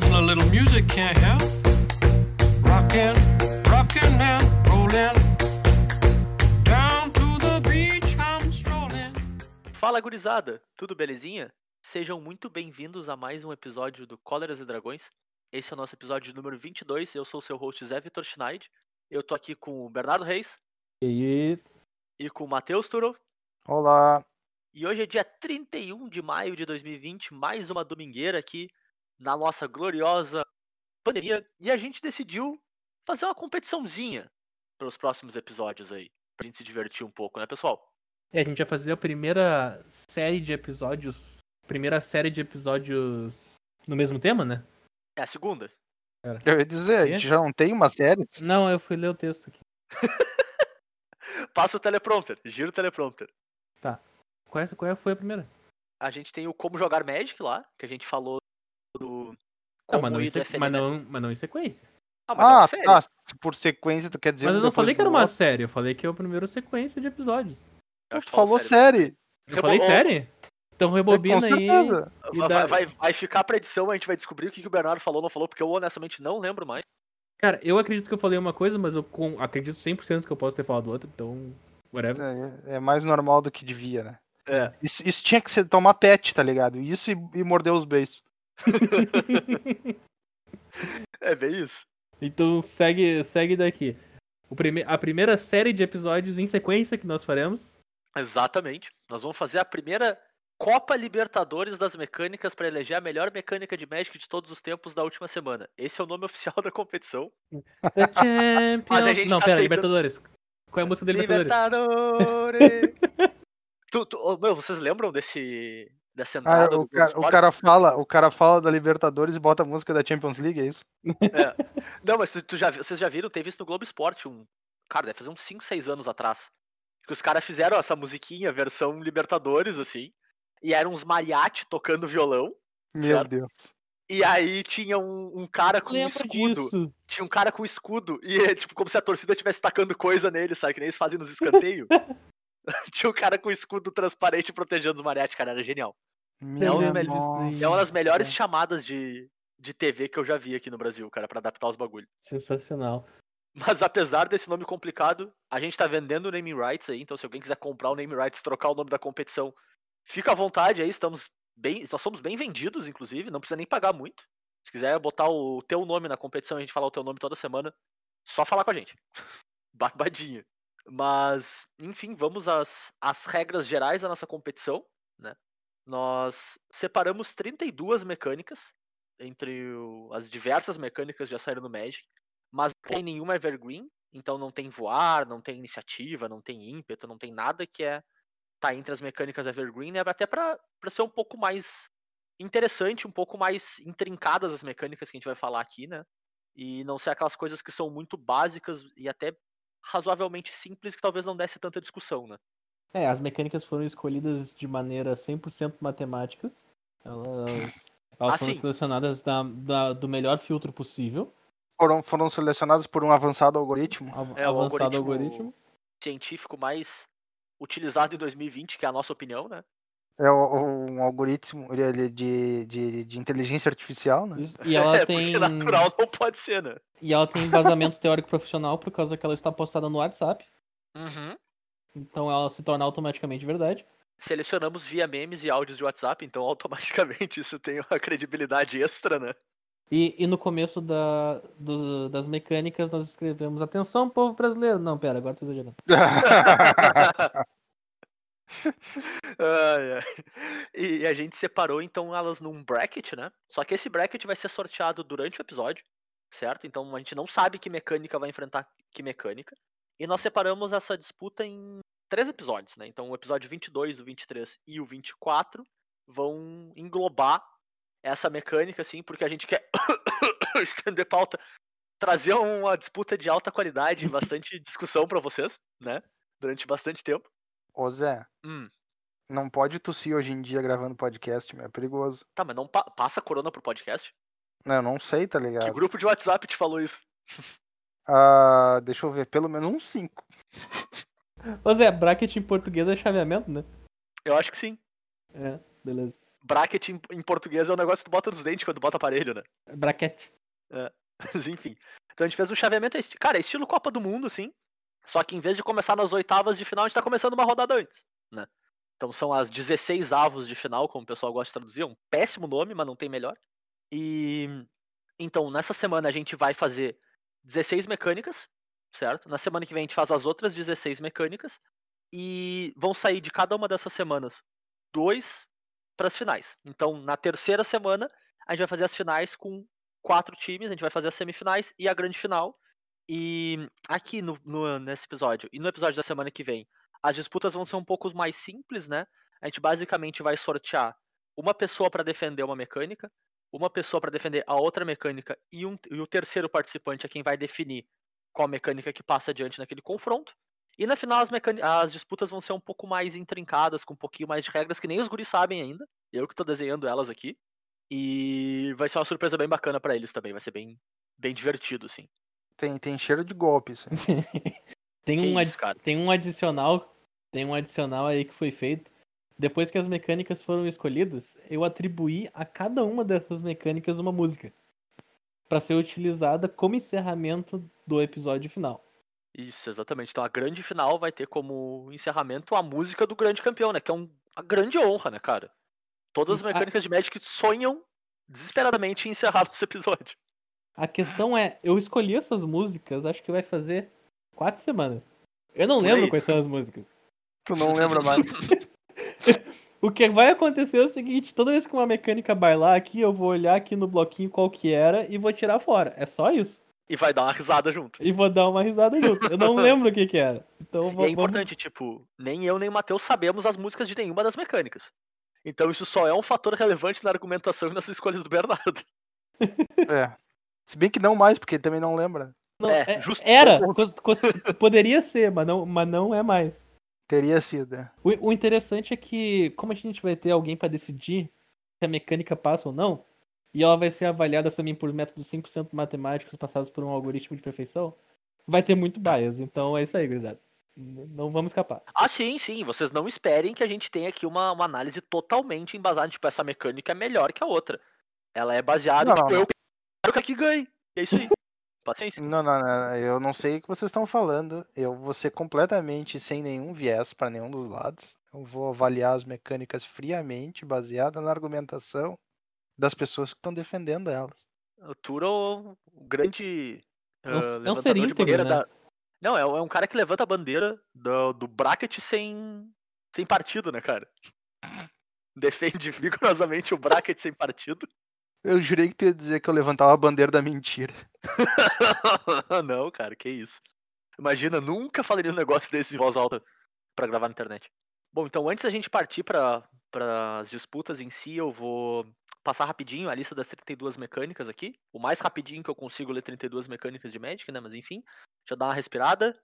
A little music can't help. Rockin', rockin' and rollin'. Down to the beach I'm strolling. Fala gurizada, tudo belezinha? Sejam muito bem-vindos a mais um episódio do Cóleras e Dragões. Esse é o nosso episódio número 22. Eu sou o seu host Zé Vitor Schneid. Eu tô aqui com o Bernardo Reis E e com o Matheus Turo. Olá. E hoje é dia 31 de maio de 2020, mais uma domingueira aqui na nossa gloriosa pandemia. E a gente decidiu fazer uma competiçãozinha para os próximos episódios aí, pra gente se divertir um pouco, né, pessoal? a gente vai fazer a primeira série de episódios. Primeira série de episódios no mesmo tema, né? É a segunda. Eu ia dizer, a gente já não tem uma série? Não, eu fui ler o texto aqui. Passa o teleprompter, gira o teleprompter. Qual, é- qual foi a primeira? A gente tem o Como Jogar Magic lá, que a gente falou do. Não, Como mas, não em mas, não, mas não em sequência. Ah, mas é uma Ah, série. tá. Por sequência tu quer dizer Mas eu não falei que era uma outro. série, eu falei que é a primeira sequência de episódio. Eu acho que Tu falou série. série. Eu falei série? Então É, rebobina aí. certeza. e Vai, dá- vai, vai ficar pra edição, a gente vai descobrir o que, que o Bernardo falou ou não falou, porque eu honestamente não lembro mais. Cara, eu acredito que eu falei uma coisa, mas eu com- acredito 100% que eu posso ter falado outra, então. Whatever. É, é mais normal do que devia, né? É. Isso, isso tinha que ser tomar pet, tá ligado? Isso e, e morder os beijos. É bem isso. Então segue, segue daqui. O prime... A primeira série de episódios em sequência que nós faremos. Exatamente. Nós vamos fazer a primeira Copa Libertadores das Mecânicas pra eleger a melhor mecânica de Magic de todos os tempos da última semana. Esse é o nome oficial da competição. The Champions. Mas a gente Não, tá pera, aceitando- Libertadores. Qual é a música da Libertadores? Libertadores! tu, tu- meu, vocês lembram desse dessa Ah, entrada o, do ca- o cara fala, o cara fala da Libertadores e bota a música da Champions League, é isso? Não, mas tu- já, vocês já viram, teve isso no Globo Esporte, um. Cara, deve fazer uns 5, 6 anos atrás. Que os caras fizeram essa musiquinha, versão Libertadores, assim. E eram uns mariachi tocando violão. Meu Certo. Deus. E aí tinha um, um cara com um escudo. disso. Tinha um cara com escudo. E é tipo como se a torcida estivesse tacando coisa nele, sabe? Que nem eles fazem nos escanteios. tinha um cara com escudo transparente protegendo os mariachi, cara. Era genial. Meu um melhores. É uma das melhores É. chamadas de, de TV que eu já vi aqui no Brasil, cara, pra adaptar os bagulhos. Sensacional. Mas apesar desse nome complicado, a gente tá vendendo o naming rights aí, então se alguém quiser comprar o naming rights, trocar o nome da competição, fica à vontade aí, estamos bem, nós somos bem vendidos, inclusive, não precisa nem pagar muito. Se quiser botar o teu nome na competição, a gente falar o teu nome toda semana, só falar com a gente. Barbadinha. Mas, enfim, vamos às, às regras gerais da nossa competição, né? Nós separamos 32 mecânicas entre o- as diversas mecânicas já saíram no Magic mas não tem nenhuma evergreen, então não tem voar, não tem iniciativa, não tem ímpeto, não tem nada que é tá entre as mecânicas evergreen, né? Até pra ser um pouco mais interessante, um pouco mais intrincadas as mecânicas que a gente vai falar aqui, né? E não ser aquelas coisas que são muito básicas e até razoavelmente simples que talvez não desse tanta discussão, né? É, as mecânicas foram escolhidas de maneira 100% matemáticas. Elas, elas Ah, foram selecionadas da, da- do melhor filtro possível. Foram, foram selecionados por um avançado algoritmo. É, o avançado algoritmo- algoritmo. Científico mais utilizado em 2020, que é a nossa opinião, né? É um algoritmo é de, de, de inteligência artificial, né? Isso, E ela é, tem. porque natural não pode ser, né? E ela tem embasamento teórico profissional por causa que ela está postada no WhatsApp. Uhum. Então ela se torna automaticamente verdade. selecionamos via memes e áudios de WhatsApp, então automaticamente isso tem uma credibilidade extra, né? E, e no começo da, do- das mecânicas nós escrevemos Atenção, povo brasileiro. Não, pera, agora tô exagerando. Ai, ai. E a gente separou então elas num bracket, né? Só que esse bracket vai ser sorteado durante o episódio, certo? Então a gente não sabe que mecânica vai enfrentar que mecânica. E nós separamos essa disputa em três episódios, né? Então o episódio 22, o 23 e o 24 vão englobar essa mecânica, assim, porque a gente quer estender pauta, trazer uma disputa de alta qualidade e bastante discussão pra vocês, né? Durante bastante tempo. Ô Zé, Hum. não pode tossir hoje em dia gravando podcast, meu, é perigoso. Tá, mas não pa- passa corona pro podcast? Não, eu não sei, tá Que ligado? grupo de WhatsApp te falou isso? Ah, deixa eu ver, pelo menos uns 5. Ô Zé, bracket em português é chaveamento, né? Eu acho que sim. É, beleza. bracket em, em português é um negócio que tu bota nos dentes quando bota aparelho, né? Braquete. Mas enfim. Então a gente fez um chaveamento, é cara, é estilo Copa do Mundo, assim. Só que em vez de começar nas oitavas de final, a gente tá começando uma rodada antes, né? Então são as 16 avos de final, como o pessoal gosta de traduzir. É um péssimo nome, mas não tem melhor. E então, nessa semana a gente vai fazer 16 mecânicas, certo? Na semana que vem a gente faz as outras 16 mecânicas. E vão sair de cada uma dessas semanas dois para as finais. Então, na terceira semana, a gente vai fazer as finais com quatro times, a gente vai fazer as semifinais e a grande final. E aqui no, no- nesse episódio, e no episódio da semana que vem, as disputas vão ser um pouco mais simples, né? A gente basicamente vai sortear uma pessoa para defender uma mecânica, uma pessoa para defender a outra mecânica, e, um- e o terceiro participante é quem vai definir qual mecânica que passa adiante naquele confronto. E na final as, as disputas vão ser um pouco mais intrincadas, com um pouquinho mais de regras que nem os guris sabem ainda. Eu que tô desenhando elas aqui. E vai ser uma surpresa bem bacana pra eles também, vai ser bem, bem divertido, assim. Tem, tem cheiro de golpe isso. tem, Que um isso, tem um adicional. Tem um adicional aí que foi feito. Depois que as mecânicas foram escolhidas, eu atribuí a cada uma dessas mecânicas uma música. Pra ser utilizada como encerramento do episódio final. Isso, exatamente. Então a grande final vai ter como encerramento a música do grande campeão, né? Que é um- uma grande honra, né, cara? Todas as mecânicas de Magic sonham desesperadamente em encerrar nosso episódio. A questão é, eu escolhi essas músicas, acho que vai fazer quatro semanas. Eu não Por lembro aí. quais são as músicas. Tu não lembra mais. O que vai acontecer é o seguinte, toda vez que uma mecânica bailar aqui, eu vou olhar aqui no bloquinho qual que era e vou tirar fora. É só isso. E vai dar uma risada junto. E vou dar uma risada junto. Eu não lembro o que que era. Então E vou, é importante, tipo, nem eu nem o Matheus sabemos as músicas de nenhuma das mecânicas. Então isso só é um fator relevante na argumentação e nas escolhas do Bernardo. É. Se bem que não mais, porque ele também não lembra. Não, É, é- justo, Era, poderia ser, mas não, mas não é mais. Teria sido. é. O, o interessante é que, como a gente vai ter alguém pra decidir se a mecânica passa ou não, e ela vai ser avaliada também por métodos 100% matemáticos passados por um algoritmo de perfeição, vai ter muito bias. Então é isso aí, gurizada. Não vamos escapar. Ah, sim, sim. Vocês não esperem que a gente tenha aqui uma, uma análise totalmente embasada. Tipo, essa mecânica é melhor que a outra. Ela é baseada Não, em, tipo, não, eu quero que aqui ganhe. E é isso aí. Paciência. Não, não, não, eu não sei o que vocês estão falando. Eu vou ser completamente sem nenhum viés para nenhum dos lados. Eu vou avaliar as mecânicas friamente, baseada na argumentação das pessoas que estão defendendo elas. O Turo, o grande. É um- ah, é um levantador ser de bandeira né? da. Não, é, é um cara que levanta a bandeira do, do bracket sem, sem partido, né, cara? Defende vigorosamente o bracket sem partido. Eu jurei que tu ia dizer que eu levantava a bandeira da mentira. não, cara, que isso. Imagina, nunca falaria um negócio desse em voz alta pra gravar na internet. Bom, então antes da gente partir para as disputas em si, eu vou passar rapidinho a lista das 32 mecânicas aqui. O mais rapidinho que eu consigo ler 32 mecânicas de Magic, né? Mas enfim, eu dar uma respirada.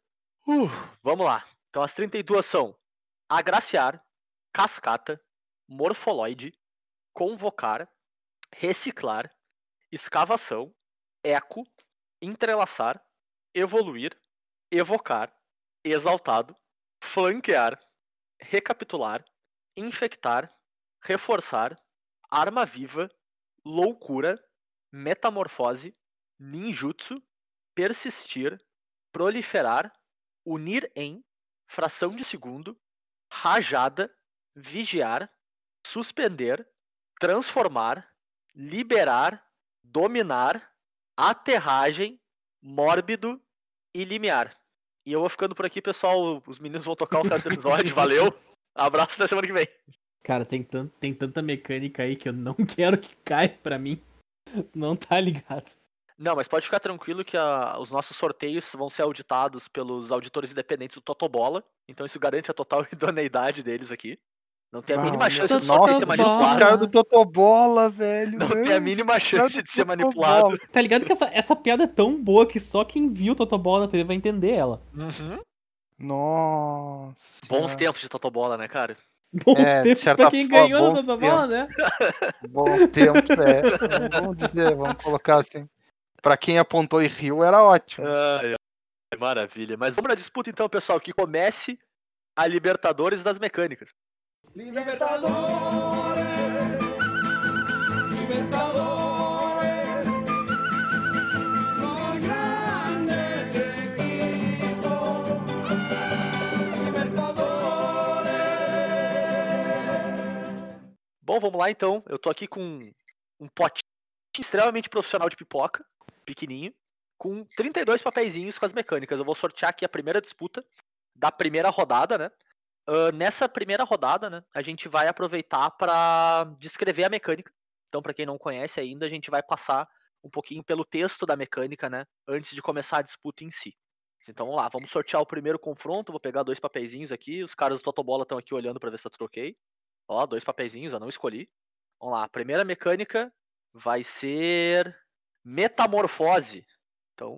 Uh, vamos lá. Então as 32 são Agraciar, Cascata, Morfoloide, Convocar, Reciclar, Escavação, Eco, Entrelaçar, Evoluir, Evocar, Exaltado, Flanquear, Recapitular, Infectar, Reforçar, Arma Viva, Loucura, Metamorfose, Ninjutsu, Persistir, Proliferar, Unir em, Fração de Segundo, Rajada, Vigiar, Suspender, Transformar, Liberar, Dominar, Aterragem, Mórbido e Limiar. E eu vou ficando por aqui, pessoal. Os meninos vão tocar o resto do episódio. Valeu. Abraço até semana que vem. Cara, tem, tem tanta mecânica aí que eu não quero que caia pra mim. Não tá ligado. Não, mas pode ficar tranquilo que a- os nossos sorteios vão ser auditados pelos auditores independentes do Totobola. Então isso garante a total idoneidade deles aqui. Não tem a Ah, mínima chance do ser Totobola. O manipulado. cara do Totobola, velho. Não tem a mínima chance de ser manipulado. Tá ligado que essa, essa piada é tão boa que só quem viu o Totobola na TV vai entender ela. Uhum. Nossa. Bons senhora. tempos de Totobola, né, cara? Bons É, tempos pra quem forma, ganhou no bons Totobola, né? Bons tempos, é. Vamos dizer, vamos colocar assim. Pra quem apontou e riu, era ótimo. Ai, ai, maravilha. Mas vamos na disputa então, pessoal, que comece a Libertadores das Mecânicas. Libertadores, Libertadores, los grandes equipos. Libertadores. Bom, vamos lá então. Eu tô aqui com um potinho extremamente profissional de pipoca, pequenininho, com 32 papeizinhos com as mecânicas. Eu vou sortear aqui a primeira disputa da primeira rodada, né? Ah, nessa primeira rodada, né, a gente vai aproveitar para descrever a mecânica. Então, para quem não conhece ainda, a gente vai passar um pouquinho pelo texto da mecânica, né, antes de começar a disputa em si. Então, vamos lá, vamos sortear o primeiro confronto. Vou pegar dois papeizinhos aqui. Os caras do Totobola estão aqui olhando para ver se eu troquei. Ó, dois papeizinhos, eu não escolhi. Vamos lá, a primeira mecânica vai ser metamorfose. Então,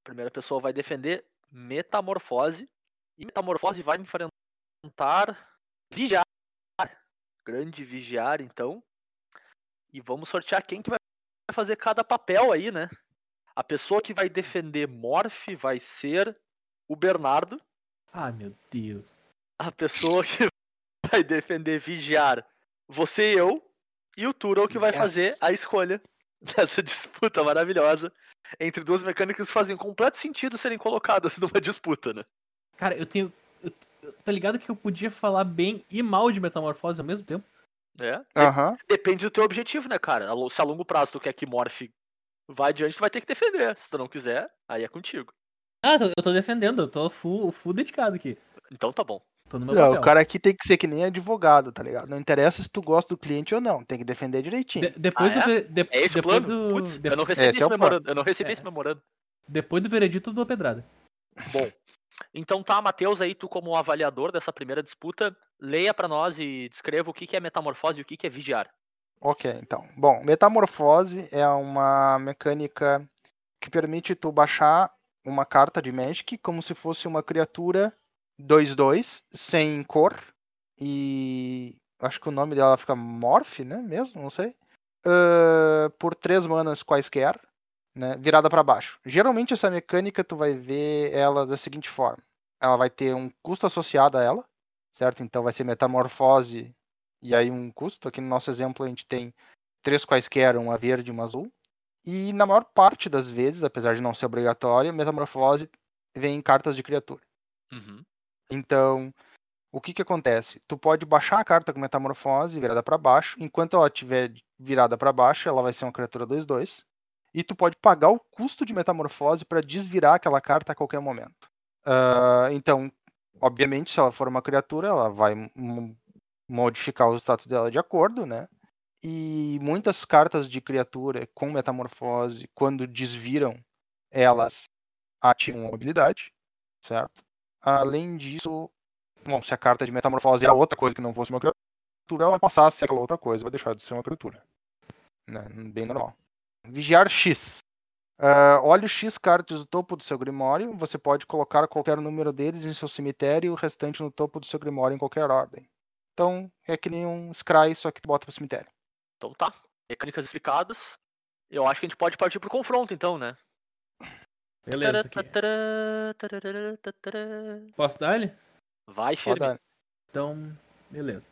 a primeira pessoa vai defender metamorfose. E metamorfose vai enfrentar vigiar. Grande vigiar, então. E vamos sortear quem que vai fazer cada papel aí, né? A pessoa que vai defender Morph vai ser o Bernardo. Ah, meu Deus. A pessoa que vai defender vigiar, você e eu. E o Turo que vai fazer a escolha dessa disputa maravilhosa entre duas mecânicas que fazem completo sentido serem colocadas numa disputa, né? Cara, eu tenho. eu- tá ligado que eu podia falar bem e mal de metamorfose ao mesmo tempo? É. De- Aham. Depende do teu objetivo, né, cara? Se a longo prazo tu quer que Morph vá adiante, tu vai ter que defender. Se tu não quiser, aí é contigo. Ah, eu tô- defendendo, eu tô full, full dedicado aqui. Então tá bom. Tô no meu Não, papel. o cara aqui tem que ser que nem advogado, tá ligado? Não interessa se tu gosta do cliente ou não, tem que defender direitinho. De- depois Ah, do. é? de- É esse depois plano? do. Putz, de- eu não recebi Esse esse é plano. memorando. Eu não recebi É. esse memorando. Depois do veredito, eu dou pedrada. Bom, então tá, Matheus, aí tu como avaliador dessa primeira disputa, leia pra nós e descreva o que é metamorfose e o que que é vigiar. Ok, então. Bom, metamorfose é uma mecânica que permite tu baixar uma carta de Magic como se fosse uma criatura 2-2, sem cor. E acho que o nome dela fica Morph, né? Mesmo, não sei. Ah, por três manas quaisquer, né? Virada para baixo. Geralmente essa mecânica tu vai ver ela da seguinte forma: ela vai ter um custo associado a ela, certo? Então vai ser metamorfose e aí um custo. Aqui no nosso exemplo a gente tem três quaisquer, uma verde e uma azul. E na maior parte das vezes, apesar de não ser obrigatória, metamorfose vem em cartas de criatura. Uhum. Então, o que que acontece? Tu pode baixar a carta com metamorfose virada para baixo, enquanto ela estiver virada para baixo, ela vai ser uma criatura 2/2, e tu pode pagar o custo de metamorfose para desvirar aquela carta a qualquer momento. Ah, então, obviamente, se ela for uma criatura, ela vai mo- modificar os status dela de acordo, né? E muitas cartas de criatura com metamorfose, quando desviram, elas ativam uma habilidade, certo? Além disso, bom, se a carta de metamorfose era outra coisa que não fosse uma criatura, ela vai passar a ser aquela outra coisa, vai deixar de ser uma criatura. Né? Bem normal. Vigiar X. Ah, olhe X cartas do topo do seu Grimório. Você pode colocar qualquer número deles em seu cemitério e o restante no topo do seu Grimório em qualquer ordem. Então, é que nem um Scry, só que tu bota pro cemitério. Então tá, mecânicas explicadas. Eu acho que a gente pode partir pro confronto, então, né? Beleza, aqui. Posso dar ele? Vai, firme. Roda. Então, beleza.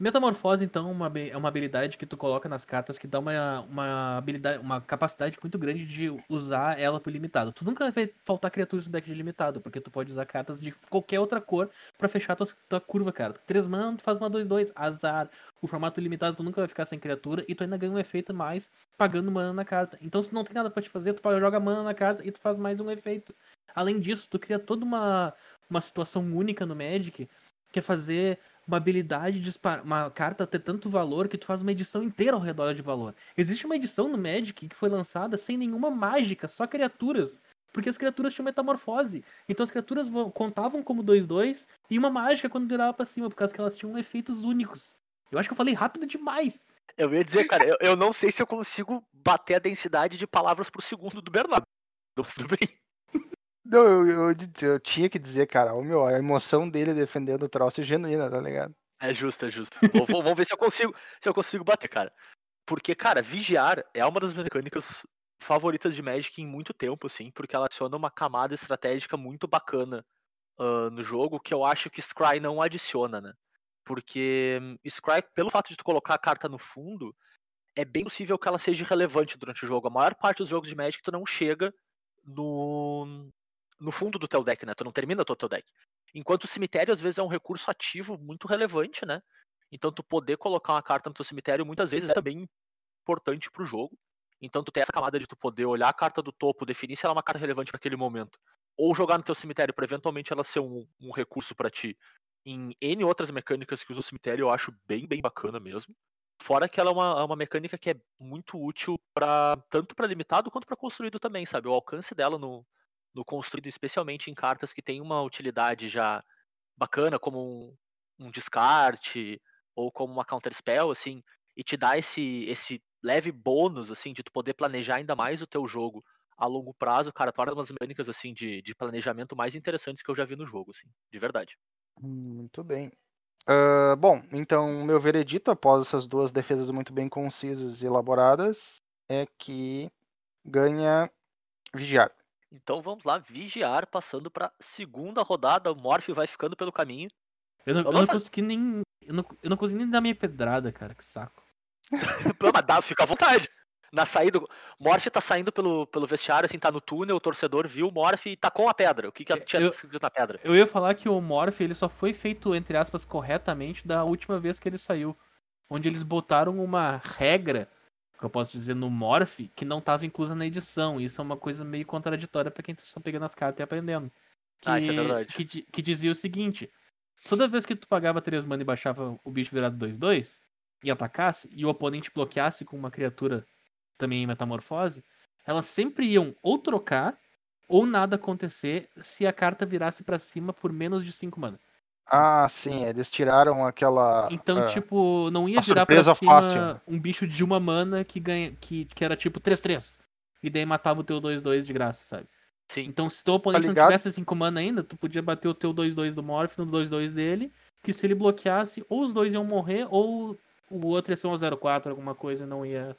Metamorfose, então, é uma é uma habilidade que tu coloca nas cartas que dá uma, uma habilidade, uma capacidade muito grande de usar ela por limitado. Tu nunca vai faltar criaturas no deck de limitado, porque tu pode usar cartas de qualquer outra cor pra fechar tua, tua curva, cara. Três mana, tu faz uma 2-2, azar. O formato limitado tu nunca vai ficar sem criatura e tu ainda ganha um efeito mais pagando mana na carta. Então se não tem nada pra te fazer, tu joga mana na carta e tu faz mais um efeito. Além disso, tu cria toda uma, uma situação única no Magic, que é fazer uma habilidade de dispar- uma carta ter tanto valor que tu faz uma edição inteira ao redor de valor. Existe uma edição no Magic que foi lançada sem nenhuma mágica, só criaturas. Porque as criaturas tinham metamorfose. Então as criaturas contavam como 2-2 e uma mágica quando virava pra cima, por causa que elas tinham efeitos únicos. Eu acho que eu falei rápido demais. Eu ia dizer, cara, eu, eu não sei se eu consigo bater a densidade de palavras por segundo do Bernardo. Tudo bem. Não, eu, eu, eu tinha que dizer, cara, o meu, a emoção dele defendendo o troço é genuína, tá ligado? É justo, é justo. Vou- vou- vamos ver se eu consigo, se eu consigo bater, cara. Porque, cara, vigiar é uma das mecânicas favoritas de Magic em muito tempo, assim, porque ela adiciona uma camada estratégica muito bacana ah, no jogo, que eu acho que Scry não adiciona, né? Porque hum, Scry, pelo fato de tu colocar a carta no fundo, é bem possível que ela seja relevante durante o jogo. A maior parte dos jogos de Magic tu não chega no, no fundo do teu deck, né? Tu não termina o teu deck. Enquanto o cemitério, às vezes, é um recurso ativo muito relevante, né? Então tu poder colocar uma carta no teu cemitério muitas vezes é também importante pro jogo. Então tu tem essa camada de tu poder olhar a carta do topo, definir se ela é uma carta relevante para aquele momento, ou jogar no teu cemitério para eventualmente ela ser um, um recurso para ti. Em N outras mecânicas que usa o cemitério, eu acho bem, bem bacana mesmo. Fora que ela é uma, é uma mecânica que é muito útil para tanto para limitado quanto para construído também, sabe? O alcance dela no, no construído, especialmente em cartas que tem uma utilidade já bacana, como um, um descarte ou como uma counter spell, assim, e te dá esse esse leve bônus, assim, de tu poder planejar ainda mais o teu jogo a longo prazo, cara, torna umas mecânicas, assim, de, de planejamento mais interessantes que eu já vi no jogo, assim, de verdade. Muito bem. Ah, bom, então meu veredito após essas duas defesas muito bem concisas e elaboradas é que ganha vigiar. Então vamos lá, vigiar, passando pra segunda rodada, o Morph vai ficando pelo caminho. Eu não, eu não consegui nem. Eu não, eu não consegui nem dar minha pedrada, cara, que saco. Não, mas dá, fica à vontade. Na saída, Morph tá saindo pelo, pelo vestiário, assim, tá no túnel, o torcedor viu o Morph e tacou a pedra. O que, que tinha Eu- escrito na pedra? Eu ia falar que o Morph ele só foi feito, entre aspas, corretamente da última vez que ele saiu. Onde eles botaram uma regra, que eu posso dizer, no Morph, que não estava inclusa na edição. Isso é uma coisa meio contraditória pra quem tá só pegando as cartas e aprendendo. Que, Ah, isso é verdade. Que, que dizia o seguinte: toda vez que tu pagava 3 mana e baixava o bicho virado 2-2 e atacasse, e o oponente bloqueasse com uma criatura também em metamorfose, elas sempre iam ou trocar ou nada acontecer se a carta virasse pra cima por menos de 5 mana. Ah, sim, eles tiraram aquela. Então, ah, tipo, não ia virar pra cima fácil. um bicho de uma mana que ganha que, que era tipo 3-3. E daí matava o teu 2-2 de graça, sabe? Sim. Então, se teu oponente não ligado? tivesse 5 mana ainda, tu podia bater o teu 2-2 do Morph no 2-2 dele, que se ele bloqueasse, ou os dois iam morrer, ou o outro ia ser um 0-4, alguma coisa, e não ia.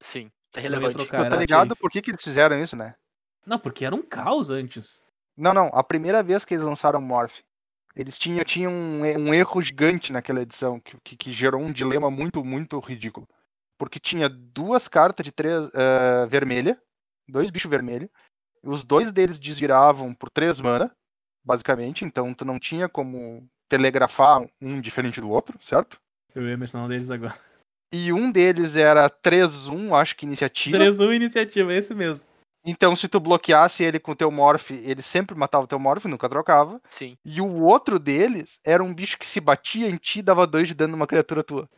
Sim. É não relevante. trocar, era tá ligado safe. por que, que eles fizeram isso, né? Não, porque era um caos antes. Não, não. A primeira vez que eles lançaram Morph, eles tinham, tinham um, e- um erro gigante naquela edição, que, que, que gerou um dilema muito, muito ridículo. Porque tinha duas cartas de três eh, vermelha, dois bichos vermelhos, e os dois deles desviravam por três mana, basicamente, então tu não tinha como telegrafar um diferente do outro, certo? Eu ia mencionar um deles agora. E um deles era 3-1, acho que iniciativa. 3-1 iniciativa, é esse mesmo. Então, se tu bloqueasse ele com o teu Morph, ele sempre matava o teu Morph, nunca trocava. Sim. E o outro deles era um bicho que se batia em ti e dava dois de dano numa criatura tua.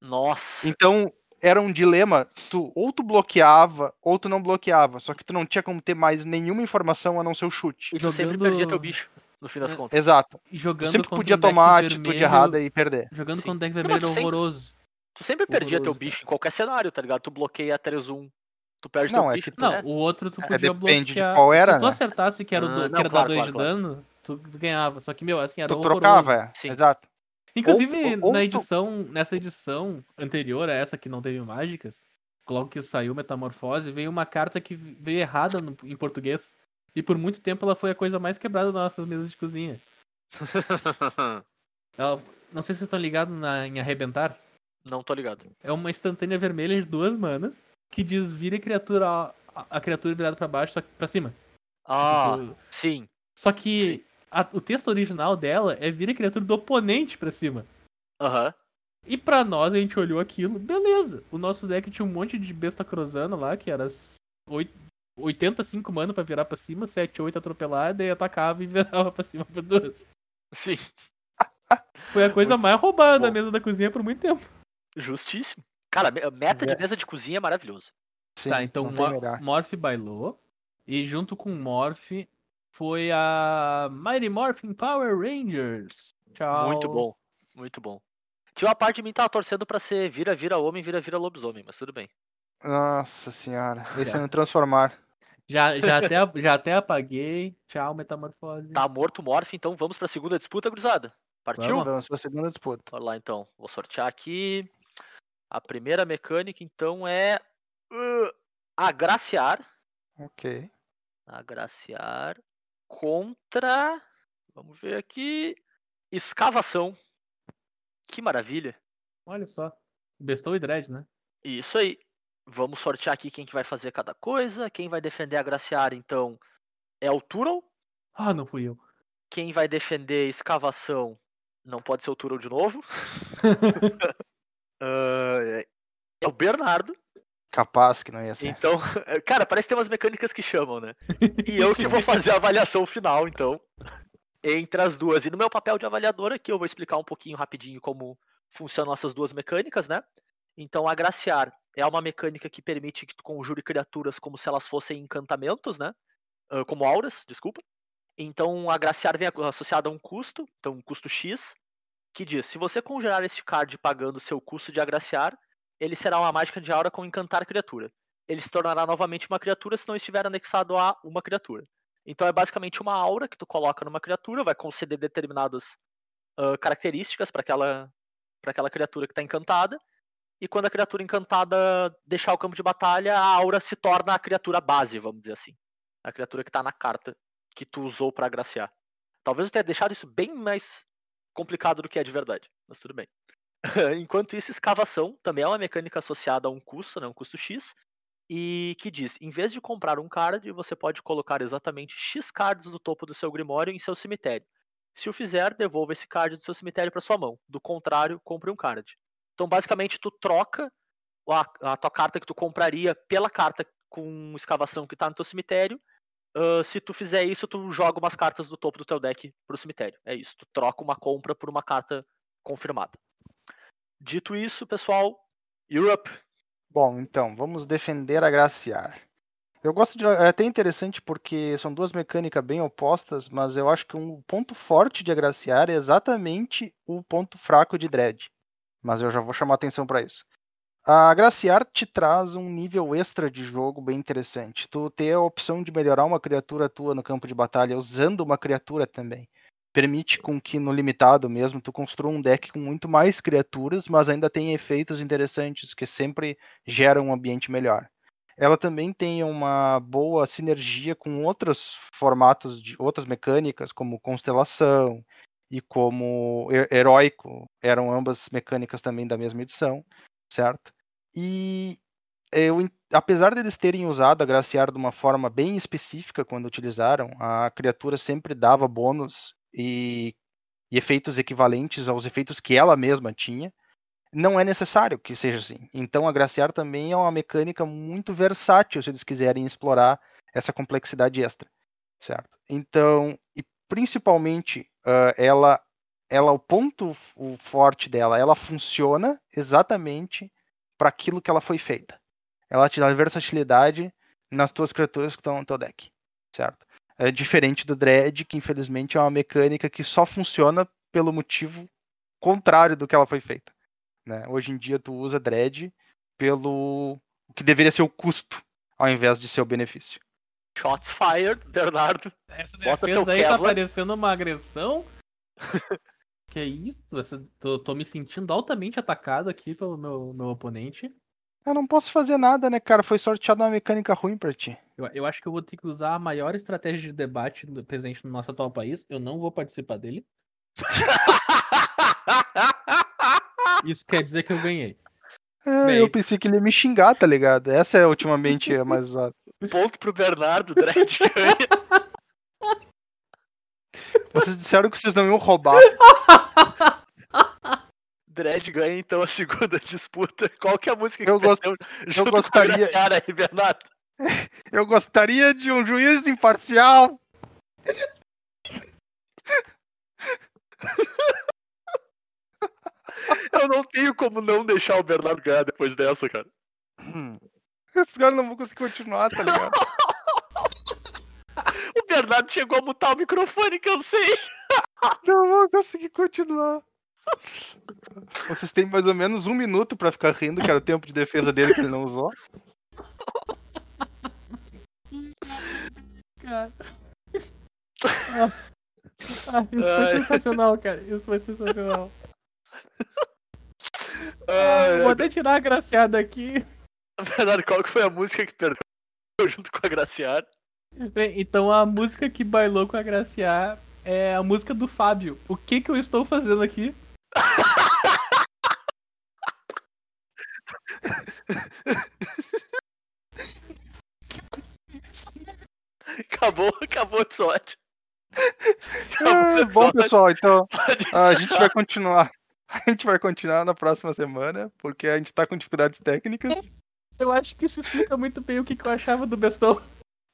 Nossa. Então, era um dilema. Tu, ou tu bloqueava, ou tu não bloqueava. Só que tu não tinha como ter mais nenhuma informação a não ser o chute. E tu sempre jogando- perdia teu bicho, no fim das É, contas. Exato. E Tu jogando sempre contra podia um tomar a atitude vermelho- errada e perder. Jogando Sim. com um deck Não, vermelho tu sempre- horroroso. Tu sempre perdia teu bicho em qualquer cenário, tá ligado? Tu bloqueia 3-1, tu perde Não, teu é bicho. que tu- Não, né? o outro tu É, podia depende de bloquear. qual era, Se tu né? acertasse que era, o Ah, do, não, que era claro, dar 2 de claro, dano, tu ganhava. Só que, meu, assim, era Tu horroroso. trocava, é. Sim. Exato. Inclusive, Ou- ou na tu- edição, nessa edição anterior a essa que não teve mágicas, logo que saiu Metamorfose, veio uma carta que veio errada no- em português. E por muito tempo ela foi a coisa mais quebrada das nossas mesas de cozinha. Ela- não sei se vocês estão ligados na, em Arrebentar. Não tô ligado. É uma instantânea vermelha de duas manas que desvira a criatura, a, a criatura virada pra baixo, só que pra cima. Ah, Tipo, sim. Só que Sim. a- o texto original dela é vira a criatura do oponente pra cima. Aham. E pra nós, a gente olhou aquilo, beleza. O nosso deck tinha um monte de besta cruzando lá, que era as oit- 85 mana pra virar pra cima, 7, 8 atropelada, e atacava e virava pra cima por duas. Sim. Foi a coisa mais roubada da mesa da cozinha por muito tempo. Justíssimo. Cara, me- meta de mesa de cozinha é maravilhoso. Sim, tá, então Mor. Morph bailou. E junto com Morph foi a Mighty Morphin Power Rangers. Tchau. Muito bom. Muito bom. Tinha uma parte de mim que tava torcendo pra ser vira, vira homem, vira, vira lobisomem, mas tudo bem. Nossa senhora. Esse é no transformar. Já, já, até, já até apaguei. Tchau, Metamorfose. Tá morto o Morph, então vamos pra segunda disputa, gurizada. Partiu? Vamos. Vamos pra segunda disputa. Bora lá então. Vou sortear aqui. A primeira mecânica, então, é. uh, agraciar. Ok. Agraciar contra. Vamos ver aqui. Escavação. Que maravilha. Olha só. Bestou e Dread, né? Isso aí. Vamos sortear aqui quem que vai fazer cada coisa. Quem vai defender agraciar, então, é o Tural. Ah, não fui eu. Quem vai defender escavação não pode ser o Tural de novo. Ah, é- é o Bernardo. Capaz que não ia ser. Então, cara, parece ter umas mecânicas que chamam, né? E eu que vou fazer a avaliação final, então, entre as duas. E no meu papel de avaliador aqui, eu vou explicar um pouquinho rapidinho como funcionam essas duas mecânicas, né? Então, agraciar é uma mecânica que permite que tu conjure criaturas como se elas fossem encantamentos, né? Ah, como auras, desculpa. Então, agraciar vem associado a um custo, então um custo X, que diz: se você conjurar este card pagando seu custo de agraciar, ele será uma mágica de aura com encantar criatura. Ele se tornará novamente uma criatura se não estiver anexado a uma criatura. Então é basicamente uma aura que tu coloca numa criatura, vai conceder determinadas ah, características para aquela, pra aquela criatura que está encantada. E quando a criatura encantada deixar o campo de batalha, a aura se torna a criatura base, vamos dizer assim. A criatura que está na carta que tu usou para agraciar. Talvez eu tenha deixado isso bem mais complicado do que é de verdade, mas tudo bem. Enquanto isso, escavação também é uma mecânica associada a um custo, né, um custo X, e que diz: em vez de comprar um card, você pode colocar exatamente X cards no topo do seu grimório em seu cemitério. Se o fizer, devolva esse card do seu cemitério para sua mão. Do contrário, compre um card. Então, basicamente, tu troca a, a tua carta que tu compraria pela carta com escavação que tá no teu cemitério. Ah, se tu fizer isso, tu joga umas cartas do topo do teu deck pro cemitério. É isso. Tu troca uma compra por uma carta confirmada. Dito isso, pessoal, Europe. Bom, então, vamos defender agraciar. Eu gosto de. É até interessante porque são duas mecânicas bem opostas, mas eu acho que um ponto forte de agraciar é exatamente o ponto fraco de Dread. Mas eu já vou chamar atenção para isso. A agraciar te traz um nível extra de jogo bem interessante. Tu ter a opção de melhorar uma criatura tua no campo de batalha usando uma criatura também. Permite com que no limitado mesmo tu construa um deck com muito mais criaturas, mas ainda tem efeitos interessantes que sempre geram um ambiente melhor ela também tem uma boa sinergia com outros formatos de outras mecânicas, como constelação e como He- heróico, eram ambas mecânicas também da mesma edição, certo? E eu, apesar deles terem usado a Graciar de uma forma bem específica quando utilizaram, a criatura sempre dava bônus e, e efeitos equivalentes aos efeitos que ela mesma tinha não é necessário que seja assim. Então, agraciar também é uma mecânica muito versátil se eles quiserem explorar essa complexidade extra, certo? Então, e principalmente, ah, ela, ela, o ponto o forte dela, ela funciona exatamente para aquilo que ela foi feita. Ela te dá versatilidade nas tuas criaturas que estão no teu deck, certo? É diferente do Dread, que infelizmente é uma mecânica que só funciona pelo motivo contrário do que ela foi feita. Né? Hoje em dia tu usa dread pelo o que deveria ser o custo, ao invés de ser o benefício. Shots fired, Bernardo. Essa Bota defesa seu aí tá Kevlar. parecendo uma agressão. que isso? Essa- tô, tô me sentindo altamente atacado aqui pelo meu, meu oponente. Eu não posso fazer nada, né, cara? Foi sorteado uma mecânica ruim pra ti. Eu, eu acho que eu vou ter que usar a maior estratégia de debate do- presente no nosso atual país. Eu não vou participar dele. Isso quer dizer que eu ganhei. É, Bem. eu pensei que ele ia me xingar, tá ligado? Essa é ultimamente a mais usada. Ponto pro Bernardo, Dredd ganha. Vocês disseram que vocês não iam roubar. Dredd ganha então a segunda disputa. Qual que é a música que Eu gost- junto gostaria- aí, Bernardo? Eu gostaria de um juiz imparcial. Eu não tenho como não deixar o Bernardo ganhar depois dessa, cara. Hum. Esse cara não vou conseguir continuar, tá ligado? O Bernardo chegou a mutar o microfone, que eu sei. Não vou conseguir continuar. Vocês têm mais ou menos um minuto pra ficar rindo, que era o tempo de defesa dele que ele não usou. Cara. Ah, isso foi sensacional, cara. Isso foi sensacional. Ai, Vou até tirar a graciada aqui. Bernardo, qual que foi a música que perdeu junto com a Graciara? Bem, Então a música que bailou com a Graciar é a música do Fábio. O que que eu estou fazendo aqui? Acabou, acabou o episódio. Ah, bom, episódio. pessoal, então a gente vai continuar. A gente vai continuar na próxima semana, porque a gente tá com dificuldades técnicas. Eu acho que isso explica muito bem o que, que eu achava do Bestão.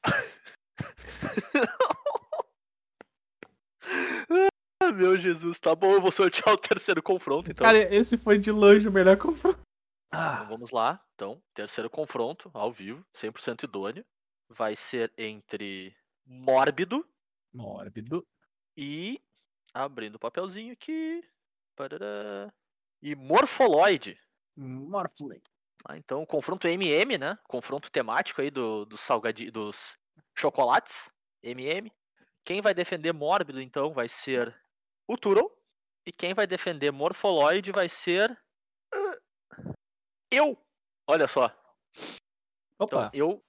Ah, meu Jesus, tá bom, eu vou sortear o terceiro confronto, então. Cara, esse foi de longe o melhor confronto. Então vamos lá. Então, terceiro confronto, ao vivo, 100% idôneo. Vai ser entre Mórbido mórbido. e. Abrindo o papelzinho aqui. Parará, e Morpholoid. Morphling. Ah, então, confronto MM, né? Confronto temático aí do, dos salgadi dos chocolates. MM. Quem vai defender Mórbido, então, vai ser o Turo. E quem vai defender Morpholoid vai ser. Eu! Olha só. Então, Opa, eu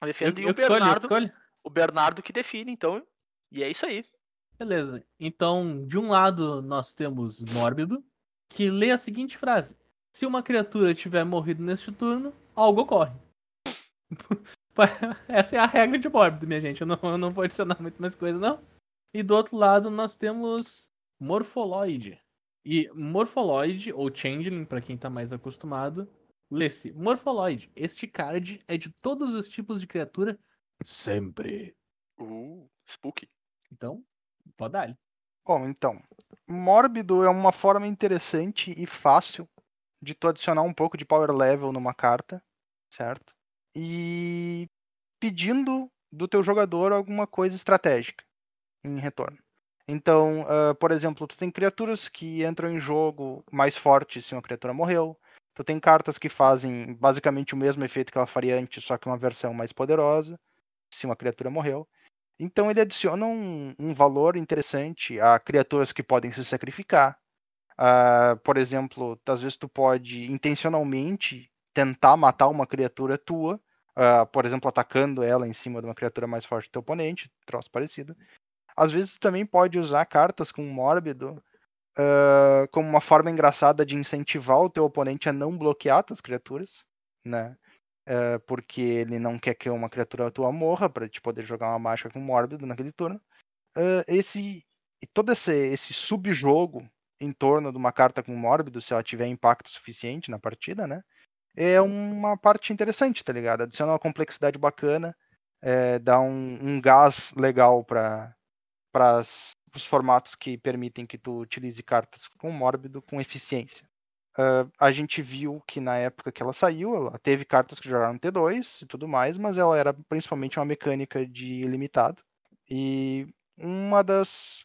eu, defendo e eu o eu que Bernardo. escolho. O Bernardo que define, então. E é isso aí. Beleza. Então, de um lado, nós temos Mórbido, que lê a seguinte frase: Se uma criatura tiver morrido neste turno, algo ocorre. Essa é a regra de Mórbido, minha gente. Eu não, eu não vou adicionar muito mais coisa, não. E do outro lado, nós temos Morpholoid. E Morpholoid, ou Changeling, para quem tá mais acostumado, lê-se Morpholoid. Este card é de todos os tipos de criatura sempre. Uh, Spooky. Então, pode dar. Bom, então, Mórbido é uma forma interessante e fácil de tu adicionar um pouco de power level numa carta, certo? E pedindo do teu jogador alguma coisa estratégica em retorno. Então, ah, por exemplo, tu tem criaturas que entram em jogo mais fortes se uma criatura morreu. Tu tem cartas que fazem basicamente o mesmo efeito que ela faria antes, só que uma versão mais poderosa se uma criatura morreu. Então ele adiciona um, um valor interessante a criaturas que podem se sacrificar. Ah, por exemplo, às vezes tu pode intencionalmente tentar matar uma criatura tua, ah, por exemplo, atacando ela em cima de uma criatura mais forte do teu oponente, troço parecido. Às vezes tu também pode usar cartas com mórbido ah, como uma forma engraçada de incentivar o teu oponente a não bloquear tuas criaturas, né? eh, porque ele não quer que uma criatura tua morra para te poder jogar uma mágica com mórbido naquele turno. Esse e todo esse, esse subjogo em torno de uma carta com mórbido, se ela tiver impacto suficiente na partida, né? É uma parte interessante, tá ligado? Adiciona uma complexidade bacana, eh, dá um, um gás legal para os formatos que permitem que tu utilize cartas com mórbido com eficiência. Uh, a gente viu que na época que ela saiu, ela teve cartas que jogaram T2 e tudo mais, mas ela era principalmente uma mecânica de limitado. E uma das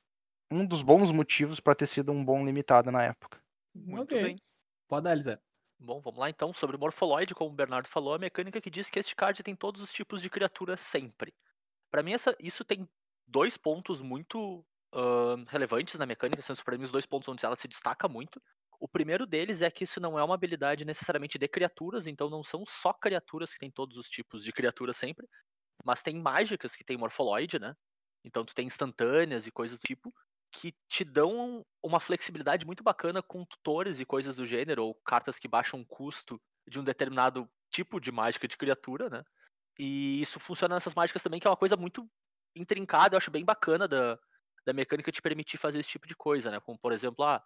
um dos bons motivos para ter sido um bom limitado na época. Muito Ok. bem. Pode dar, Zé. Bom, vamos lá então sobre Morpholoid, como o Bernardo falou, a mecânica que diz que este card tem todos os tipos de criatura sempre. Pra mim, essa, isso tem dois pontos muito ahn, relevantes na mecânica, são para mim os dois pontos onde ela se destaca muito. O primeiro deles é que isso não é uma habilidade necessariamente de criaturas, então não são só criaturas que têm todos os tipos de criatura sempre, mas tem mágicas que tem Morpholoid, né? Então tu tem instantâneas e coisas do tipo que te dão uma flexibilidade muito bacana com tutores e coisas do gênero, ou cartas que baixam o custo de um determinado tipo de mágica de criatura, né? E isso funciona nessas mágicas também, que é uma coisa muito intrincada, eu acho bem bacana da, da mecânica te permitir fazer esse tipo de coisa, né? Como, por exemplo, ah,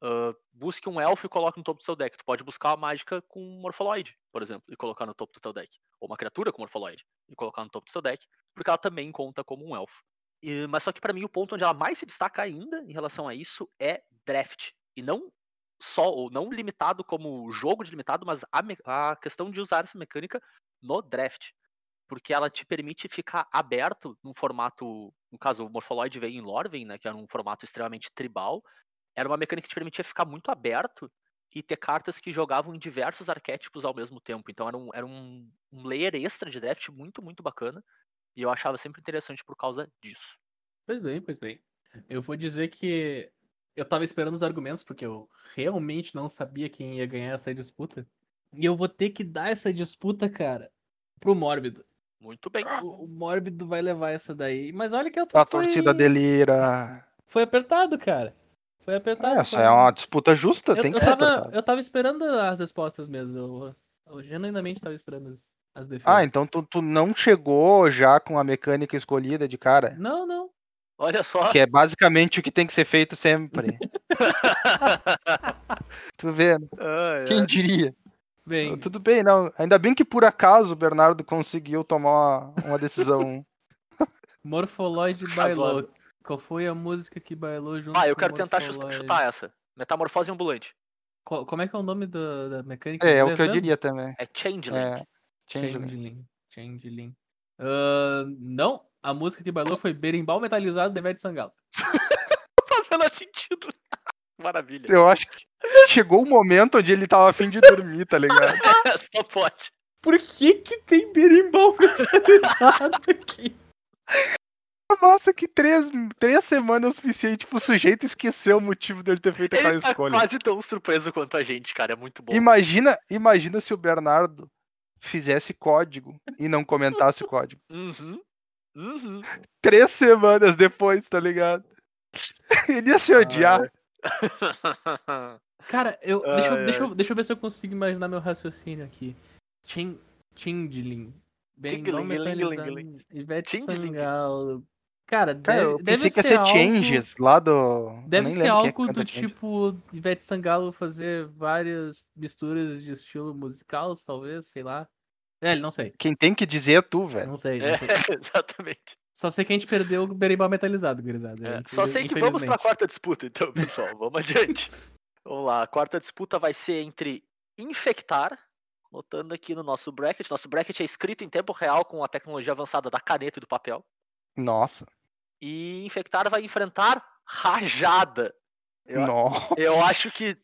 ah, busque um elfo e coloque no topo do seu deck. Tu pode buscar uma mágica com Morpholoid, por exemplo, e colocar no topo do teu deck. Ou uma criatura com Morpholoid e colocar no topo do seu deck, porque ela também conta como um elfo. Mas só que pra mim o ponto onde ela mais se destaca ainda em relação a isso é draft. E não só, ou não limitado como jogo de limitado, mas a, a questão de usar essa mecânica no draft. Porque ela te permite ficar aberto num formato. No caso, o Morpholoid veio em Lorven, né? Que era um formato extremamente tribal. Era uma mecânica que te permitia ficar muito aberto e ter cartas que jogavam em diversos arquétipos ao mesmo tempo. Então era um, era um, um layer extra de draft muito, muito bacana. E eu achava sempre interessante por causa disso. Pois bem, pois bem. Eu vou dizer que eu tava esperando os argumentos, porque eu realmente não sabia quem ia ganhar essa disputa. E eu vou ter que dar essa disputa, cara, pro Mórbido. Muito bem. O, o Mórbido vai levar essa daí. Mas olha que eu A foi, torcida delira. foi apertado, cara. Foi apertado. Essa foi- é uma disputa justa, eu, tem que eu ser tava, apertado. eu tava esperando as respostas mesmo. Eu- Eu genuinamente tava esperando as, as defesas. Ah, então tu, tu não chegou já com a mecânica escolhida de cara? Não, não. Olha só. Que é basicamente o que tem que ser feito sempre. tu vê, né? Ai, quem diria? Bem, Tudo bem, não. Ainda bem que por acaso o Bernardo conseguiu tomar uma, decisão. Razoável. bailou. Qual foi a música que bailou junto Ah, eu com quero tentar chutar essa. Metamorfose ambulante. Qual- como é que é o nome da, da mecânica? é, é o que eu diria também. É Changeling. É, Changeling. Changeling. Changeling. Ah, não, a música que bailou foi Berimbau Metalizado de Ivete Sangalo. Faz menor sentido. Maravilha. Eu acho que chegou o momento onde ele tava afim de dormir, tá ligado? Só pode. Por que que tem berimbau metalizado aqui? Nossa, que três, três semanas é o suficiente pro sujeito esquecer o motivo dele ter feito aquela Ele tá escolha. quase tão surpreso quanto a gente, cara. É muito bom. Imagina, imagina se o Bernardo fizesse código e não comentasse o código. Uhum. Uhum. Três semanas depois, tá ligado? Ele ia se odiar. Cara, eu, deixa, eu- Ai, deixa, eu, deixa eu ver se eu consigo imaginar meu raciocínio aqui. Chin, Changeling. Sangalo. Cara, Cara, deve, eu deve pensei que ia ser algo- Changes lá do. Deve ser é algo canta do tipo Ivete Sangalo fazer várias misturas de estilo musical, talvez, sei lá. É, não sei. Quem tem que dizer é tu, velho. Não sei. não É, sei. exatamente. Só sei que a gente perdeu o berimbau metalizado, gurizada. É, Só sei que vamos pra quarta disputa, então, pessoal. Vamos adiante. Vamos lá. A quarta disputa vai ser entre infectar, notando aqui no nosso bracket. Nosso bracket é escrito em tempo real com a tecnologia avançada da caneta e do papel. Nossa. E infectar vai enfrentar rajada. Eu, Nossa. eu acho que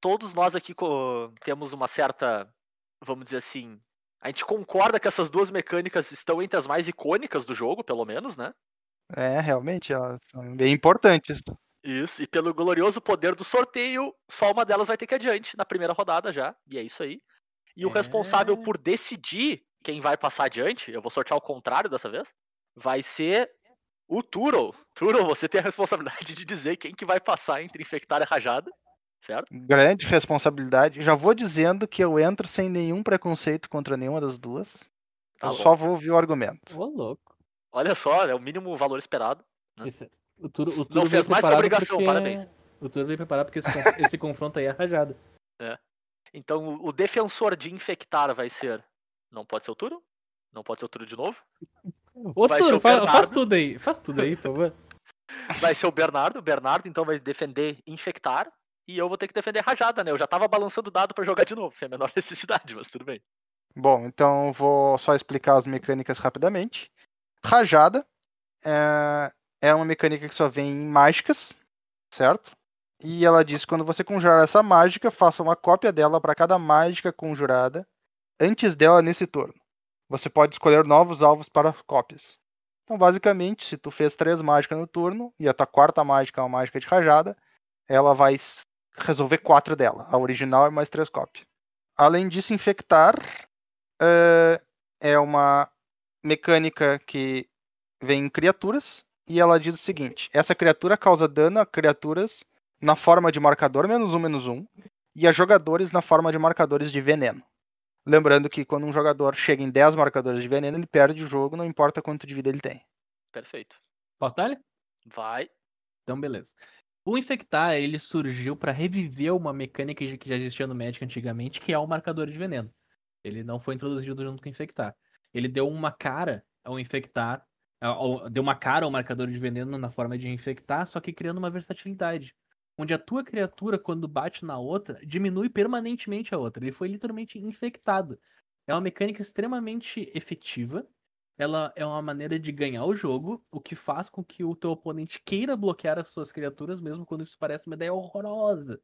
todos nós aqui temos uma certa, vamos dizer assim, a gente concorda que essas duas mecânicas estão entre as mais icônicas do jogo, pelo menos, né? É, realmente, elas são bem importantes. Isso, e pelo glorioso poder do sorteio, só uma delas vai ter que ir adiante na primeira rodada já, e é isso aí. E o responsável É. por decidir quem vai passar adiante, eu vou sortear o contrário dessa vez, vai ser o Turo. Turo, você tem a responsabilidade de dizer quem que vai passar entre infectar e rajada, certo? Grande responsabilidade. Já vou dizendo que eu entro sem nenhum preconceito contra nenhuma das duas. Tá eu bom. só vou ouvir o argumento. Ô, louco. Olha só, é o mínimo valor esperado. Hã? Esse- o Turo, o Turo Não fez mais que obrigação, porque- parabéns. O Turo veio preparado porque esse, esse confronto aí é rajado. Então, o- defensor de infectar vai ser. Não pode ser o Turo? Não pode ser o Turo de novo? Ô, Vai ser Turo, faz, Bernardo. tudo aí. Faz tudo aí, por favor. Vai ser o Bernardo. O Bernardo, então, vai defender infectar. E eu vou ter que defender rajada, né? Eu já tava balançando dado pra jogar de novo, sem a menor necessidade, mas tudo bem. Bom, então vou só explicar as mecânicas rapidamente. Rajada é, é uma mecânica que só vem em mágicas, certo? E ela diz que quando você conjurar essa mágica, faça uma cópia dela para cada mágica conjurada antes dela nesse turno. Você pode escolher novos alvos para cópias. Então, basicamente, se tu fez três mágicas no turno e a tua quarta mágica é uma mágica de rajada, ela vai resolver quatro dela. A original é mais três cópias. Além disso, infectar eh, é uma mecânica que vem em criaturas e ela diz o seguinte: essa criatura causa dano a criaturas na forma de marcador menos um menos um e a jogadores na forma de marcadores de veneno. Lembrando que quando um jogador chega em 10 marcadores de veneno, ele perde o jogo, não importa quanto de vida ele tem. Perfeito. Posso dar Vai. Então, beleza. O Infectar, ele surgiu para reviver uma mecânica que já existia no Magic antigamente, que é o marcador de veneno. Ele não foi introduzido junto com o Infectar. Ele deu uma cara ao Infectar, ao- deu uma cara ao marcador de veneno na forma de infectar, só que criando uma versatilidade. Onde a tua criatura, quando bate na outra, diminui permanentemente a outra. Ele foi literalmente infectado. É uma mecânica extremamente efetiva. Ela é uma maneira de ganhar o jogo, o que faz com que o teu oponente queira bloquear as suas criaturas, mesmo quando isso parece uma ideia horrorosa.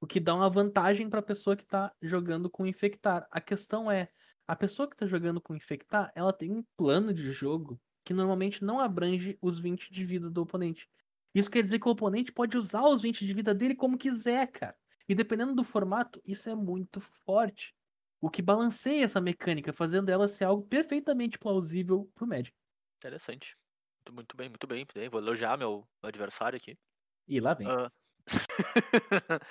O que dá uma vantagem para a pessoa que está jogando com infectar. A questão é, a pessoa que está jogando com infectar, ela tem um plano de jogo que normalmente não abrange os 20 de vida do oponente. Isso quer dizer que o oponente pode usar os 20 de vida dele como quiser, cara. E dependendo do formato, isso é muito forte. O que balanceia essa mecânica, fazendo ela ser algo perfeitamente plausível pro Magic. Interessante. Muito, muito bem, muito bem. Vou elogiar meu adversário aqui. E lá vem. Ah.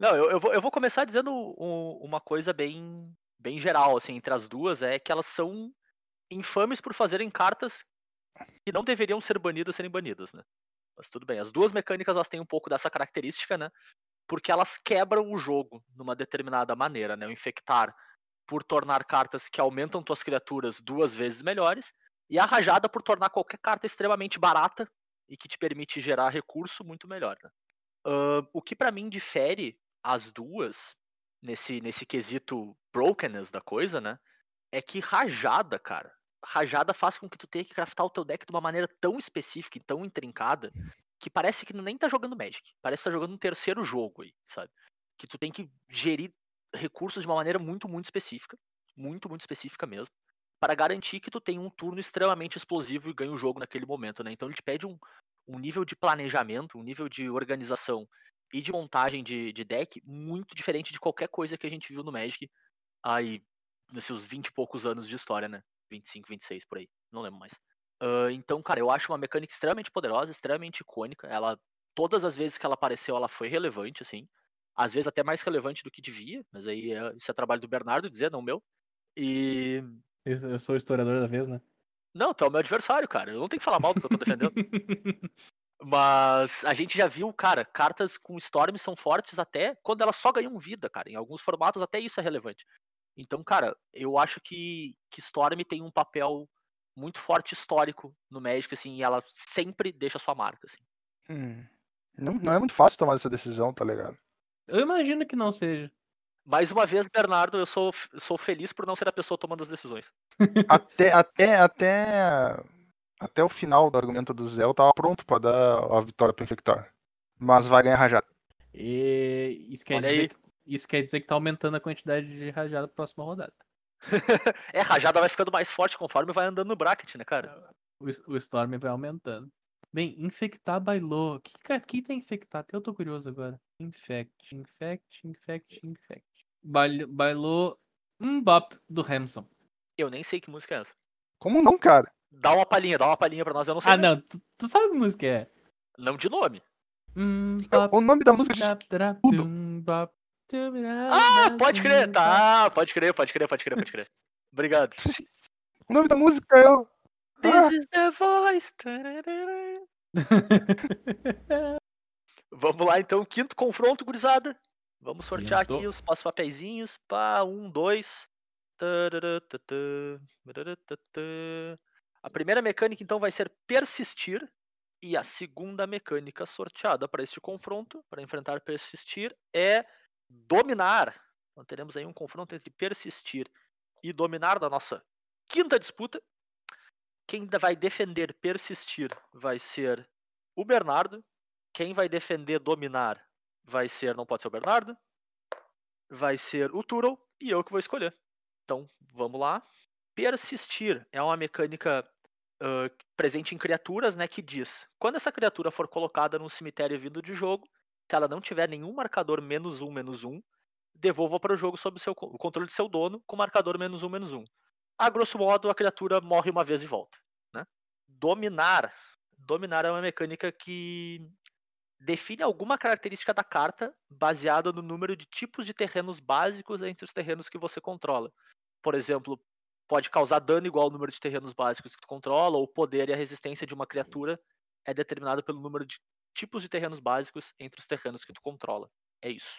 Não, eu, eu, vou, eu vou começar dizendo um- uma coisa bem, bem geral, assim, entre as duas, é que elas são infames por fazerem cartas que não deveriam ser banidas serem banidas, né? Mas tudo bem. As duas mecânicas elas têm um pouco dessa característica, né? Porque elas quebram o jogo numa determinada maneira, né? O infectar por tornar cartas que aumentam tuas criaturas duas vezes melhores, e a rajada por tornar qualquer carta extremamente barata e que te permite gerar recurso muito melhor. Né? Uh, o que para mim difere as duas nesse, nesse quesito brokenness da coisa, né? É que rajada, cara, rajada faz com que tu tenha que craftar o teu deck de uma maneira tão específica e tão intrincada que parece que nem tá jogando Magic. Parece que tá jogando um terceiro jogo aí, sabe? Que tu tem que gerir recursos de uma maneira muito, muito específica. Muito, muito específica mesmo. Para garantir que tu tenha um turno extremamente explosivo e ganhe o jogo naquele momento, né? Então ele te pede um, um nível de planejamento, um nível de organização e de montagem de, de deck muito diferente de qualquer coisa que a gente viu no Magic aí nos seus 20 e poucos anos de história, né? 25, 26 por aí, não lembro mais. Uh, então, cara, eu acho uma mecânica extremamente poderosa, extremamente icônica. Ela, todas as vezes que ela apareceu, ela foi relevante, assim. Às vezes até mais relevante do que devia, mas aí é, isso é trabalho do Bernardo dizer, não meu. E. Eu sou o historiador da vez, né? Não, tu é o meu adversário, cara. Eu não tenho que falar mal do que eu tô defendendo. Mas a gente já viu, cara, cartas com Storm são fortes até quando elas só ganham vida, cara. Em alguns formatos até isso é relevante. Então, cara, eu acho que, que Storm tem um papel muito forte histórico no Magic, assim, e ela sempre deixa sua marca, assim. Hum. Não, não é muito fácil tomar essa decisão, tá ligado? Eu imagino que não seja. Mais uma vez, Bernardo, eu sou, sou feliz por não ser a pessoa tomando as decisões. até, até, até, até o final do argumento do Zé, eu tava pronto pra dar a vitória pro Infector. Mas vai ganhar rajada. E isso quer, dizer que, isso quer dizer que tá aumentando a quantidade de rajada na próxima rodada. é, a rajada vai ficando mais forte conforme vai andando no bracket, né, cara? O, o Storm vai aumentando. Bem, infectar bailou. Que, que tá infectar? Até eu tô curioso agora. Infect, infect, infect, infect. bailou um bop do Hamson. Eu nem sei que música é essa. Como não, cara? Dá uma palhinha, dá uma palhinha pra nós, eu não sei. Ah, não, tu, tu, sabe que música é? Não de nome. Hum, o nome da música é tudo. Ah, pode crer, tá. Pode crer, pode crer, pode crer, pode crer. Obrigado. O nome da música é. This ah. is the voice. Vamos lá, então. Quinto confronto, gurizada. Vamos sortear aqui os passos papeizinhos. Pá, um, dois. A primeira mecânica, então, vai ser persistir. E a segunda mecânica sorteada para este confronto, para enfrentar persistir, é dominar. Então teremos aí um confronto entre persistir e dominar da nossa quinta disputa. Quem vai defender persistir vai ser o Bernardo. Quem vai defender dominar vai ser, não pode ser o Bernardo, vai ser o Turo e eu que vou escolher. Então, vamos lá. Persistir é uma mecânica uh, presente em criaturas, né, que diz, quando essa criatura for colocada num cemitério vindo de jogo, se ela não tiver nenhum marcador menos um, menos um, devolva para o jogo sob o, seu, o controle de seu dono com marcador menos um, menos um. A grosso modo, a criatura morre uma vez e volta. Né? Dominar Dominar é uma mecânica que define alguma característica da carta baseada no número de tipos de terrenos básicos entre os terrenos que você controla. Por exemplo, pode causar dano igual ao número de terrenos básicos que tu controla, ou o poder e a resistência de uma criatura é determinado pelo número de tipos de terrenos básicos entre os terrenos que tu controla. É isso.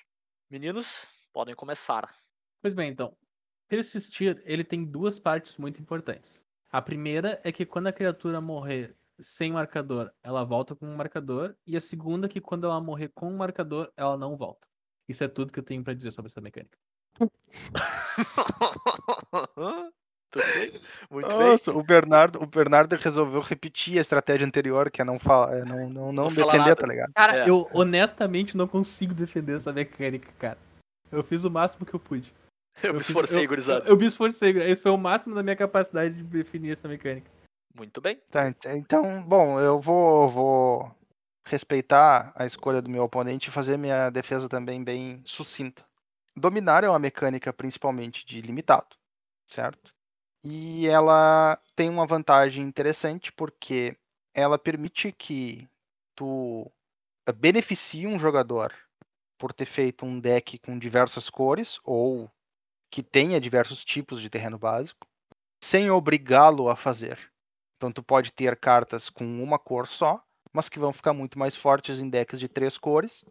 Meninos, podem começar. Pois bem, então. Persistir, ele tem duas partes muito importantes. A primeira é que quando a criatura morrer sem marcador, ela volta com um marcador. E a segunda, que quando ela morrer com um marcador, ela não volta. Isso é tudo que eu tenho para dizer sobre essa mecânica. Muito Nossa, bem. o Bernardo, o Bernardo resolveu repetir a estratégia anterior, que é não falar, é não, não, não, Não defender, tá ligado? Cara, É. eu honestamente não consigo defender essa mecânica, cara. Eu fiz o máximo que eu pude. Eu me fiz- esforcei, eu, gurizada. eu, eu me esforcei. Esse foi o máximo da minha capacidade de definir essa mecânica. Muito bem. Tá, ent- então, bom, eu vou, vou respeitar a escolha do meu oponente e fazer minha defesa também bem sucinta. Dominar é uma mecânica principalmente de limitado, certo? E ela tem uma vantagem interessante porque ela permite que tu eh, beneficie um jogador por ter feito um deck com diversas cores ou que tenha diversos tipos de terreno básico, sem obrigá-lo a fazer. Então tu pode ter cartas com uma cor só, mas que vão ficar muito mais fortes em decks de três cores,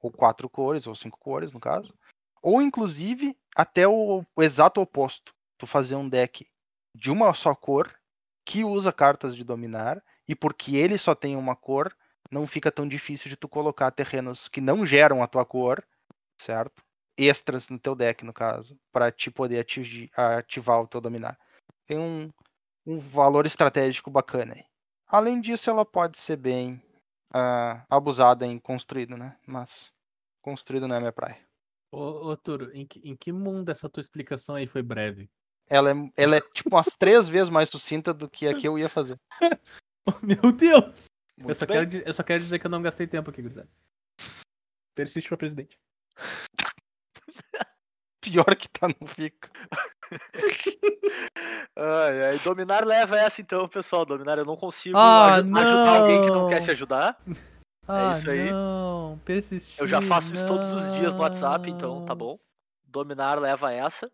ou quatro cores, ou cinco cores no caso. Ou inclusive até o, o exato oposto. Tu fazer um deck de uma só cor que usa cartas de dominar, e porque ele só tem uma cor, não fica tão difícil de tu colocar terrenos que não geram a tua cor, certo? Extras no teu deck, no caso, para te poder atingir, ativar o teu dominar. Tem um, um valor estratégico bacana aí. Além disso, ela pode ser bem uh, abusada em construído, né? Mas construído não é minha praia. Ô, ô Turo, em que, em que mundo essa tua explicação aí foi breve? Ela é, ela é tipo umas três vezes mais sucinta do que a que eu ia fazer. Meu Deus! Muito Eu só, bem. quero, eu só quero dizer que eu não gastei tempo aqui, gurizada. Persiste pra presidente. Pior que tá, não fica. Ai, ai, dominar leva essa então, pessoal. Dominar eu não consigo Ah, aju- ajudar alguém que não não. quer se ajudar. Ah, isso aí. não, persistir. Eu já faço isso todos os dias no WhatsApp, então tá não. bom. Dominar leva essa.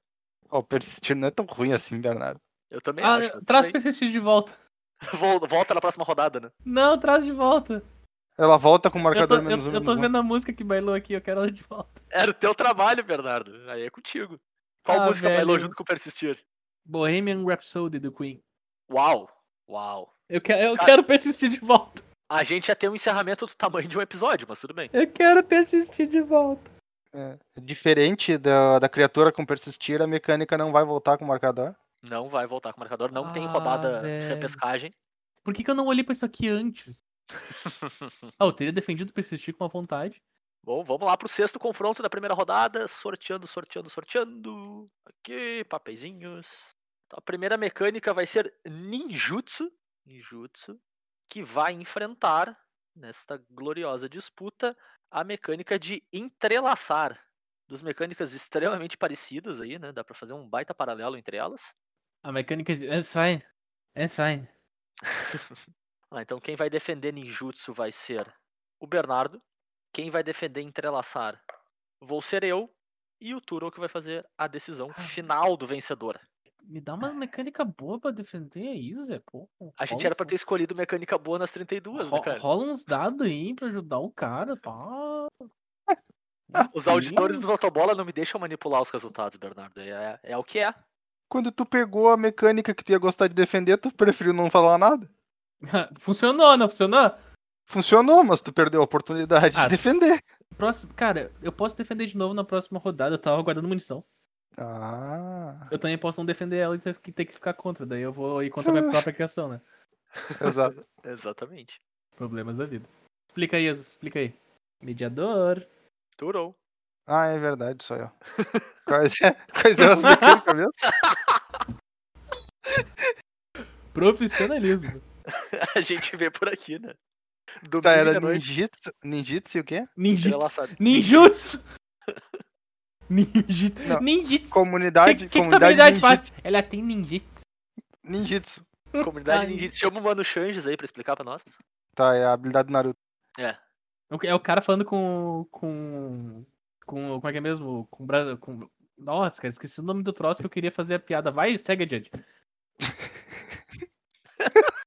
Ó, persistir não é tão ruim assim, Bernardo. Eu também Ah, acho. traz bem. persistir de volta. Vol- Volta na próxima rodada, né? Não, traz de volta. Ela volta com o Eu tô, marcador eu, menos um. eu menos tô um. vendo a música que bailou aqui, eu quero ela de volta. Era o teu trabalho, Bernardo. Aí é contigo. Qual Ah, música bailou velho. junto com o Persistir? Bohemian Rhapsody do Queen. Uau! Uau! Eu, que, eu Cara- quero persistir de volta. A gente ia ter um encerramento do tamanho de um episódio, mas tudo bem. Eu quero persistir de volta. É, Diferente da, da criatura com persistir, a mecânica não vai voltar com o marcador. Não vai voltar com o marcador. Não tem Ah, rodada de velho. repescagem. Por que, que eu não olhei pra isso aqui antes? Ah, eu teria defendido persistir com a vontade. Bom, vamos lá pro sexto confronto da primeira rodada. Sorteando, sorteando, sorteando. Aqui, papeizinhos. Então, a primeira mecânica vai ser Ninjutsu. Ninjutsu. Que vai enfrentar, nesta gloriosa disputa, a mecânica de entrelaçar. Duas mecânicas extremamente parecidas aí, né? Dá pra fazer um baita paralelo entre elas. A mecânica de. It's fine. It's fine. Ah, então quem vai defender ninjutsu vai ser o Bernardo. Quem vai defender entrelaçar vou ser eu. E o Turo que vai fazer a decisão final do vencedor. Me dá umas mecânicas boas pra defender aí, Zé. Pô, A gente era pra ter escolhido mecânica boa nas 32, né, ro- cara? Rola uns dados aí pra ajudar o cara, pá. Os auditores do Autobola não me deixam manipular os resultados, Bernardo. É, é o que é. Quando tu pegou a mecânica que tu ia gostar de defender, tu preferiu não falar nada. Funcionou, não funcionou? Funcionou, mas tu perdeu a oportunidade Ah. de defender. Próximo, cara, eu posso defender de novo na próxima rodada. Eu tava guardando munição. Ah, Eu também posso não defender ela e ter que, ter que ficar contra. Daí eu vou ir contra a minha própria criação, né? exato. Exatamente. Problemas da vida. Explica aí, Jesus, explica aí. Mediador. Turo. Ah, é verdade, sou eu. Quais, quais eram as mecânicas mesmo? Profissionalismo. A gente vê por aqui, né? Domingo Tá, era ninjitsu, ninjitsu e o quê? Ninjitsu. Ninjutsu. Ninjitsu. Não, Ninjitsu. Comunidade, que, que, que tua comunidade habilidade ninjitsu. faz? Ela tem ninjitsu. ninjitsu. Comunidade ninjitsu. Chama o Mano Changes aí pra explicar pra nós. Tá, é a habilidade do Naruto. É. É o cara falando com. com. com. Como é que é mesmo? Com. com nossa, cara, esqueci o nome do troço que eu queria fazer a piada. Vai, segue adiante.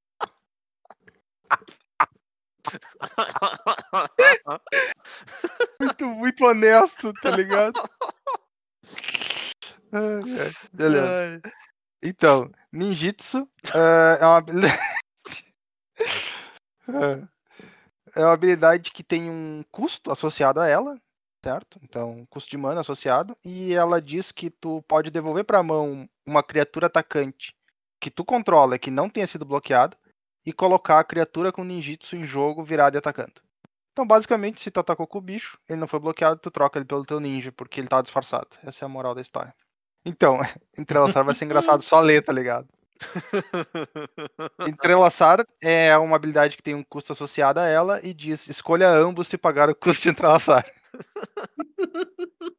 Muito, muito honesto, tá ligado? Ai, ai, Beleza. Então, ninjitsu eh, é uma habilidade. Eh, é uma habilidade que tem um custo associado a ela, certo? Então, custo de mana associado. E ela diz que tu pode devolver pra mão uma criatura atacante que tu controla, que não tenha sido bloqueada, e colocar a criatura com ninjitsu em jogo virada e atacando. Então, basicamente, se tu atacou com o bicho, ele não foi bloqueado, tu troca ele pelo teu ninja, porque ele tá disfarçado. Essa é a moral da história. Então, entrelaçar vai ser engraçado só ler, tá ligado? Entrelaçar é uma habilidade que tem um custo associado a ela e diz: escolha ambos se pagar o custo de entrelaçar.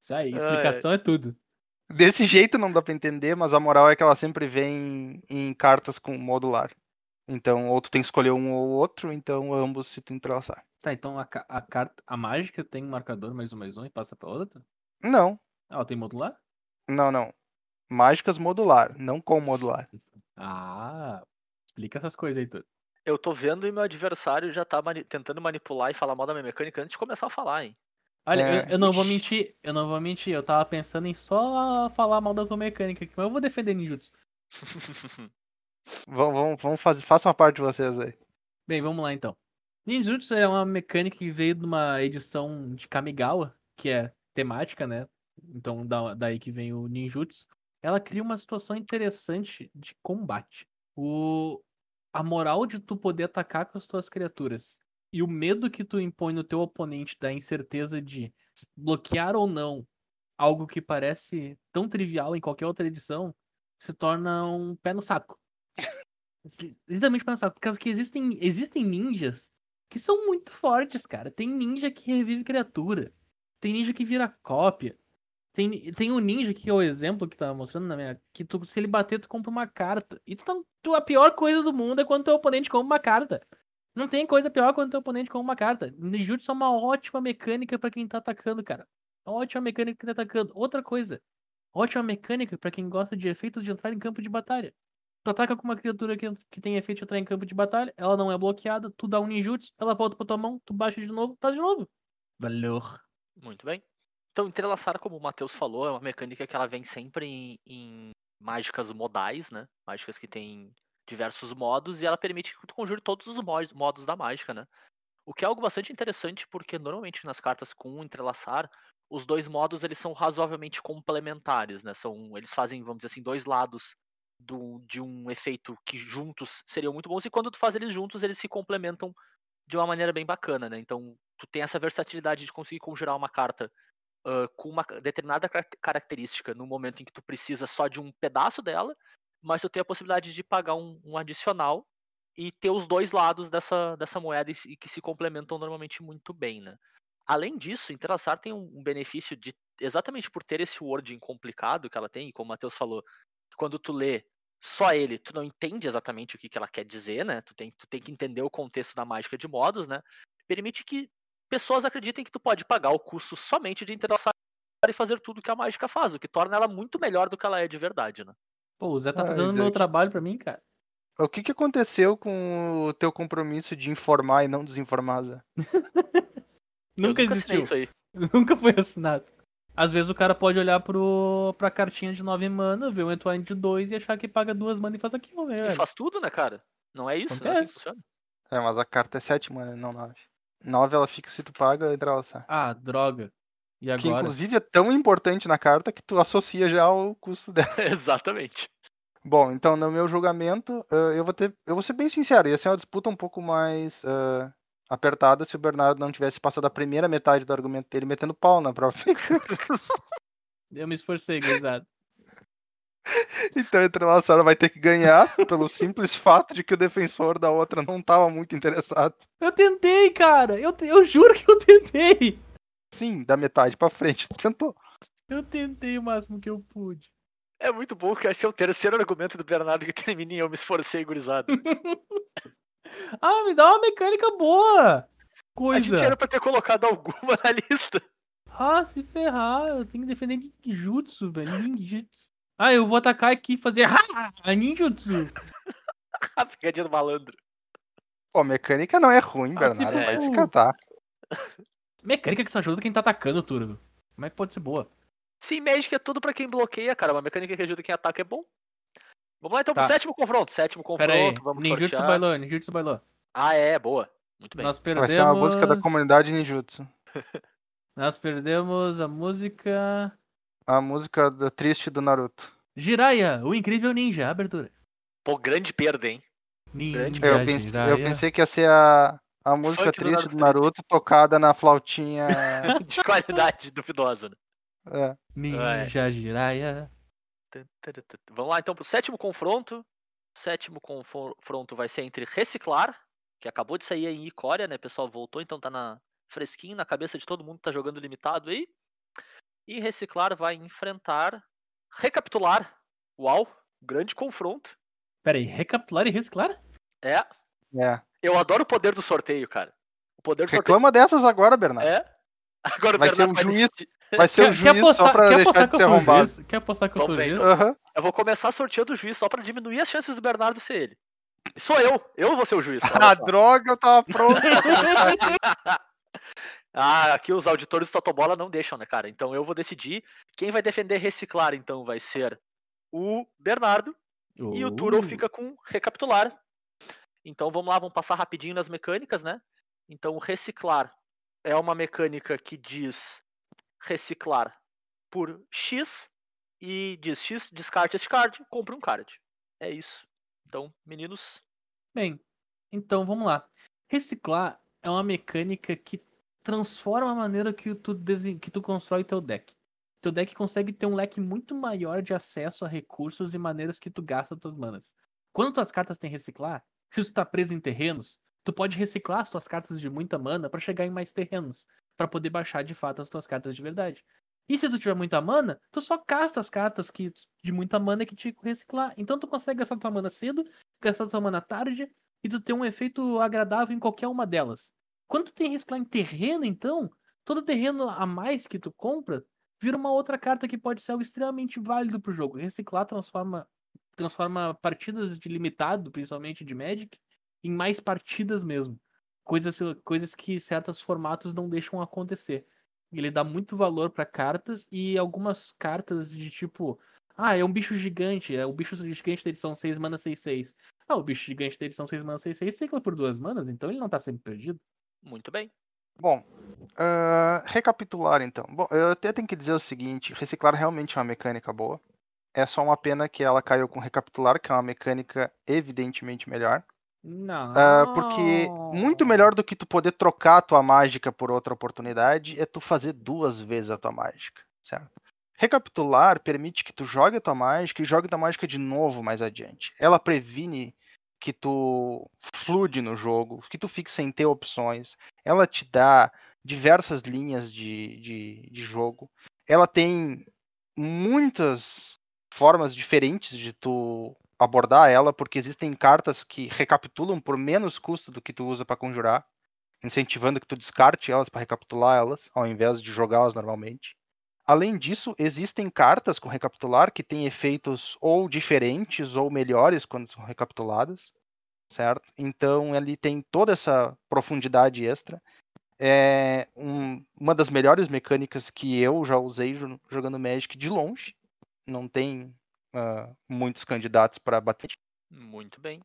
Isso aí, explicação é tudo. Desse jeito não dá pra entender, mas a moral é que ela sempre vem em cartas com modular. Então, ou tu tem que escolher um ou outro, então ambos se tu entrelaçar. Tá, então a, a carta. A mágica tem um marcador mais um mais um e passa pra outra? Não. Ela tem modular? Não, não. Mágicas modular, não com modular. Ah, explica essas coisas aí, tudo. Eu tô vendo e meu adversário já tá mani- tentando manipular e falar mal da minha mecânica antes de começar a falar, hein? Olha, É. eu, eu não vou mentir, eu não vou mentir, eu tava pensando em só falar mal da tua mecânica aqui, mas eu vou defender ninjutsu. Vão, vão, vão fazer, façam a parte de vocês aí. Bem, vamos lá então. Ninjutsu é uma mecânica que veio de uma edição de Kamigawa, que é temática, né? Então da, daí que vem o ninjutsu. Ela cria uma situação interessante de combate. O, a moral de tu poder atacar com as tuas criaturas e o medo que tu impõe no teu oponente da incerteza de bloquear ou não algo que parece tão trivial em qualquer outra edição se torna um pé no saco. Literalmente pé no saco. Que existem, existem ninjas que são muito fortes, cara. Tem ninja que revive criatura. Tem ninja que vira cópia. Tem, tem um ninja que é o exemplo que tava mostrando na minha. Que tu, se ele bater, tu compra uma carta. E tu, tá- tu- a pior coisa do mundo é quando teu oponente compra uma carta. Não tem coisa pior quando teu oponente compra uma carta. Ninjutsu é uma ótima mecânica pra quem tá atacando, cara. Ótima mecânica pra quem tá atacando. Outra coisa. Ótima mecânica pra quem gosta de efeitos de entrar em campo de batalha. Tu ataca com uma criatura que, que tem efeito de entrar em campo de batalha, ela não é bloqueada, tu dá um ninjutsu, ela volta pra tua mão, tu baixa de novo, faz de novo. Valeu. Muito bem. Então, entrelaçar, como o Matheus falou, é uma mecânica que ela vem sempre em, em mágicas modais, né? Mágicas que têm diversos modos e ela permite que tu conjure todos os mo- modos da mágica, né? O que é algo bastante interessante porque normalmente nas cartas com entrelaçar, os dois modos eles são razoavelmente complementares, né? São, eles fazem, vamos dizer assim, dois lados do, de um efeito que juntos seriam muito bons e quando tu faz eles juntos, eles se complementam de uma maneira bem bacana, né? Então, tu tem essa versatilidade de conseguir conjurar uma carta ah, com uma determinada caracter- característica no momento em que tu precisa só de um pedaço dela, mas tu tem a possibilidade de pagar um, um adicional e ter os dois lados dessa, dessa moeda e, que se complementam normalmente muito bem, né? Além disso, Interlaçar tem um, um benefício de exatamente por ter esse wording complicado que ela tem, e como o Matheus falou, quando tu lê só ele, tu não entende exatamente o que, que ela quer dizer, né? Tu tem, tu tem que entender o contexto da mágica de modos, né? Permite que pessoas acreditem que tu pode pagar o custo somente de Interlaçar e fazer tudo que a mágica faz, o que torna ela muito melhor do que ela é de verdade, né? Pô, o Zé tá Ah, fazendo o meu trabalho pra mim, cara. O que, que aconteceu com o teu compromisso de informar e não desinformar, Zé? Nunca nunca existiu. isso aí. Nunca foi assinado. Às vezes o cara pode olhar pro, pra cartinha de 9 mana, ver um Entwine de 2 e achar que paga duas mana e faz aquilo, né, E velho? faz tudo, né, cara? Não é isso? Não é assim que Acontece. funciona? É, mas a carta é 7 mana, não 9. 9 ela fica se tu paga entrelaçar. Ah, droga. E Que agora? inclusive é tão importante na carta que tu associa já ao custo dela. Exatamente. Bom, então no meu julgamento, eh, eu vou ter. Eu vou ser bem sincero, ia ser uma disputa um pouco mais eh, apertada se o Bernardo não tivesse passado a primeira metade do argumento dele metendo pau na própria. Eu me esforcei, gurizada. Então entre a senhora vai ter que ganhar pelo simples fato de que o defensor da outra não estava muito interessado. Eu tentei, cara! Eu, eu juro que eu tentei! Sim, da metade pra frente, tu tentou. Eu tentei o máximo que eu pude. É muito bom que esse é o terceiro argumento do Bernardo que termina em eu me esforcei, gurizada. Ah, me dá uma mecânica boa! A gente Coisa. era pra ter colocado alguma na lista. Ah, se ferrar, eu tenho que defender ninjutsu, velho. Ninjutsu. Ah, eu vou atacar aqui e fazer ha! Ninjutsu! A pegadinha do malandro. Pô, mecânica não é ruim, Ah, Bernardo, se vai se for. catar. Mecânica que só ajuda quem tá atacando, Turbo. Como é que pode ser boa? Sim, Magic é tudo pra quem bloqueia, cara. Uma mecânica que ajuda quem ataca é bom. Vamos lá então pro Tá. sétimo confronto. Sétimo Pera aí, confronto, vamos ninjutsu sortear. bailou, ninjutsu bailou. Ah, é, boa. Muito bem. Nós Vai perdemos... ser uma música da comunidade ninjutsu. Nós perdemos a música... A música do triste do Naruto. Jiraiya, o incrível ninja, abertura. Pô, grande perda, hein? Ninja Eu pensei, eu Jiraiya. pensei que ia ser a, a música Funk do triste Naruto do Naruto tocada na flautinha. De qualidade duvidosa, né? é. Ninja Jiraiya. Vamos lá então pro sétimo confronto. Sétimo confronto vai ser entre Reciclar, que acabou de sair aí em Icória, né? O pessoal voltou, então tá na fresquinho na cabeça de todo mundo que tá jogando limitado aí. E Reciclar vai enfrentar Recapitular. Uau, grande confronto. Pera aí, recapitular e reciclar? É, É. eu adoro o poder do sorteio, cara. O poder do sorteio Reclama dessas agora, Bernardo. é. Agora o Vai ser Bernardo o juiz. decidir. Vai ser o juiz só pra deixar apostar de que eu ser sou arrombado. Quer apostar que eu sou o Vamos ver, juiz? Aham. Eu vou começar sorteando o juiz só pra diminuir as chances do Bernardo ser ele. Sou eu, eu vou ser o juiz. Ah, droga, eu tava pronto. ah, aqui os auditores do Totobola não deixam, né, cara? Então eu vou decidir. Quem vai defender reciclar, então, vai ser o Bernardo. E o Turo Uh, fica com recapitular. Então vamos lá, vamos passar rapidinho nas mecânicas, né? Então reciclar é uma mecânica que diz reciclar por X e diz X, descarte este card, compre um card. É isso. Então, meninos, Bem, então vamos lá. Reciclar é uma mecânica que transforma a maneira que tu, que tu constrói teu deck. Teu deck consegue ter um leque muito maior de acesso a recursos e maneiras que tu gasta tuas manas. Quando tuas cartas têm reciclar, se tu tá preso em terrenos, tu pode reciclar as tuas cartas de muita mana para chegar em mais terrenos, para poder baixar de fato as tuas cartas de verdade. E se tu tiver muita mana, tu só casta as cartas que, de muita mana que te reciclar. Então tu consegue gastar tua mana cedo, gastar tua mana tarde e tu ter um efeito agradável em qualquer uma delas. Quando tu tem reciclar em terreno, então, todo terreno a mais que tu compra vira uma outra carta que pode ser algo extremamente válido pro jogo. Reciclar transforma transforma partidas de limitado, principalmente de Magic, em mais partidas mesmo. Coisas, coisas que certos formatos não deixam acontecer. Ele dá muito valor para cartas e algumas cartas de tipo, ah, é um bicho gigante, é o bicho gigante da edição 6 mana 6/6. Ah, o bicho gigante da edição 6 mana 6/6 cicla por duas manas, então ele não tá sempre perdido. Muito bem. Bom, ah, recapitular então. Bom, eu até tenho que dizer o seguinte: reciclar realmente é uma mecânica boa. É só uma pena que ela caiu com recapitular, que é uma mecânica evidentemente melhor. Não. Ah, porque muito melhor do que tu poder trocar a tua mágica por outra oportunidade é tu fazer duas vezes a tua mágica, certo? Recapitular permite que tu jogue a tua mágica e jogue a tua mágica de novo mais adiante. Ela previne que tu flude no jogo, que tu fique sem ter opções. Ela te dá diversas linhas de, de, de jogo. Ela tem muitas formas diferentes de tu abordar ela, porque existem cartas que recapitulam por menos custo do que tu usa para conjurar, incentivando que tu descarte elas para recapitular elas, ao invés de jogá-las normalmente. Além disso, existem cartas com recapitular que têm efeitos ou diferentes ou melhores quando são recapituladas, certo? Então ele tem toda essa profundidade extra. É um- uma das melhores mecânicas que eu já usei jo- jogando Magic de longe. Não tem ah, muitos candidatos para bater. Muito bem.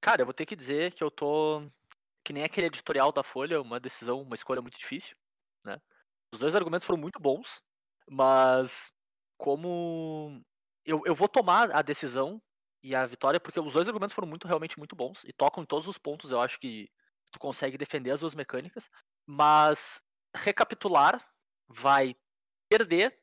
Cara, eu vou ter que dizer que eu tô. Que nem aquele editorial da Folha, uma decisão, uma escolha muito difícil, né? Os dois argumentos foram muito bons, mas como eu, eu vou tomar a decisão e a vitória, porque os dois argumentos foram muito, realmente muito bons e tocam em todos os pontos, eu acho que tu consegue defender as duas mecânicas, mas recapitular vai perder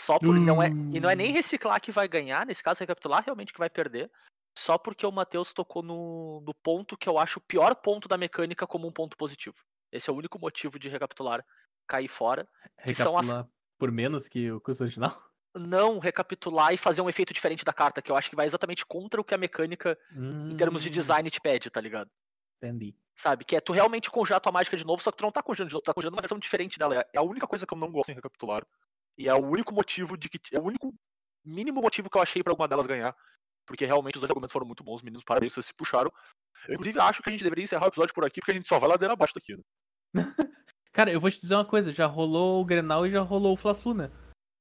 só por não é e não é nem Hum. reciclar que vai ganhar, nesse caso recapitular realmente que vai perder, só porque o Matheus tocou no, no ponto que eu acho o pior ponto da mecânica como um ponto positivo. Esse é o único motivo de recapitular cair fora. que são as- Recapitular por menos que o custo original? Não recapitular e fazer um efeito diferente da carta, que eu acho que vai exatamente contra o que a mecânica, em termos de Hum, design, te pede, tá ligado? Entendi. Sabe? Que é tu realmente conjurar tua mágica de novo, só que tu não tá conjurando de novo, tu tá uma versão diferente dela. É a única coisa que eu não gosto em recapitular. E é o único motivo de que. É o único mínimo motivo que eu achei pra alguma delas ganhar. Porque realmente os dois argumentos foram muito bons, meninos, parabéns, vocês se puxaram. Eu, inclusive, acho que a gente deveria encerrar o episódio por aqui, porque a gente só vai ladeira abaixo daqui, né? Cara, eu vou te dizer uma coisa, já rolou o Grenal e já rolou o Fla-Flu, né?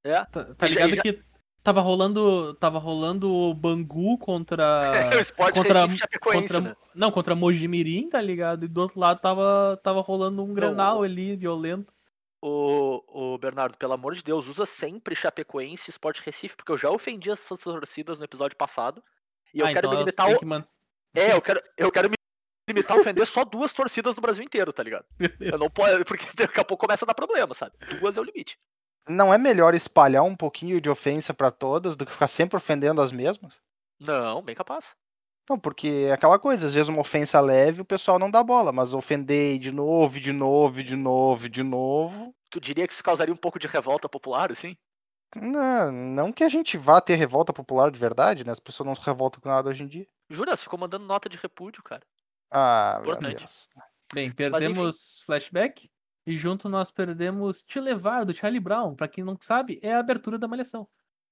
É. Tá, tá ligado já- que tava rolando, tava rolando o Bangu contra o esporte contra- Recife Chapecoense, contra né? não, contra Mojimirim, tá ligado? E do outro lado tava tava rolando um Grenal o- ali violento. O, o Bernardo, pelo amor de Deus, usa sempre Chapecoense e Sport Recife, porque eu já ofendi as suas torcidas no episódio passado. E eu ah, quero então me limitar. ao- que man- É, eu quero, eu quero me limitar a ofender só duas torcidas do Brasil inteiro, tá ligado? Eu não posso, porque daqui a pouco começa a dar problema, sabe? Duas é o limite. Não é melhor espalhar um pouquinho de ofensa para todas do que ficar sempre ofendendo as mesmas? Não, bem capaz. Não, porque é aquela coisa, às vezes uma ofensa leve o pessoal não dá bola, mas ofender de novo, de novo, de novo, de novo. Tu diria que isso causaria um pouco de revolta popular, assim? Não, não que a gente vá ter revolta popular de verdade, né? As pessoas não se revoltam com nada hoje em dia. Jura, você ficou mandando nota de repúdio, cara. Ah, meu Importante. Deus. Bem, perdemos flashback. E junto nós perdemos Te Levar, do Charlie Brown. Pra quem não sabe, é a abertura da Malhação.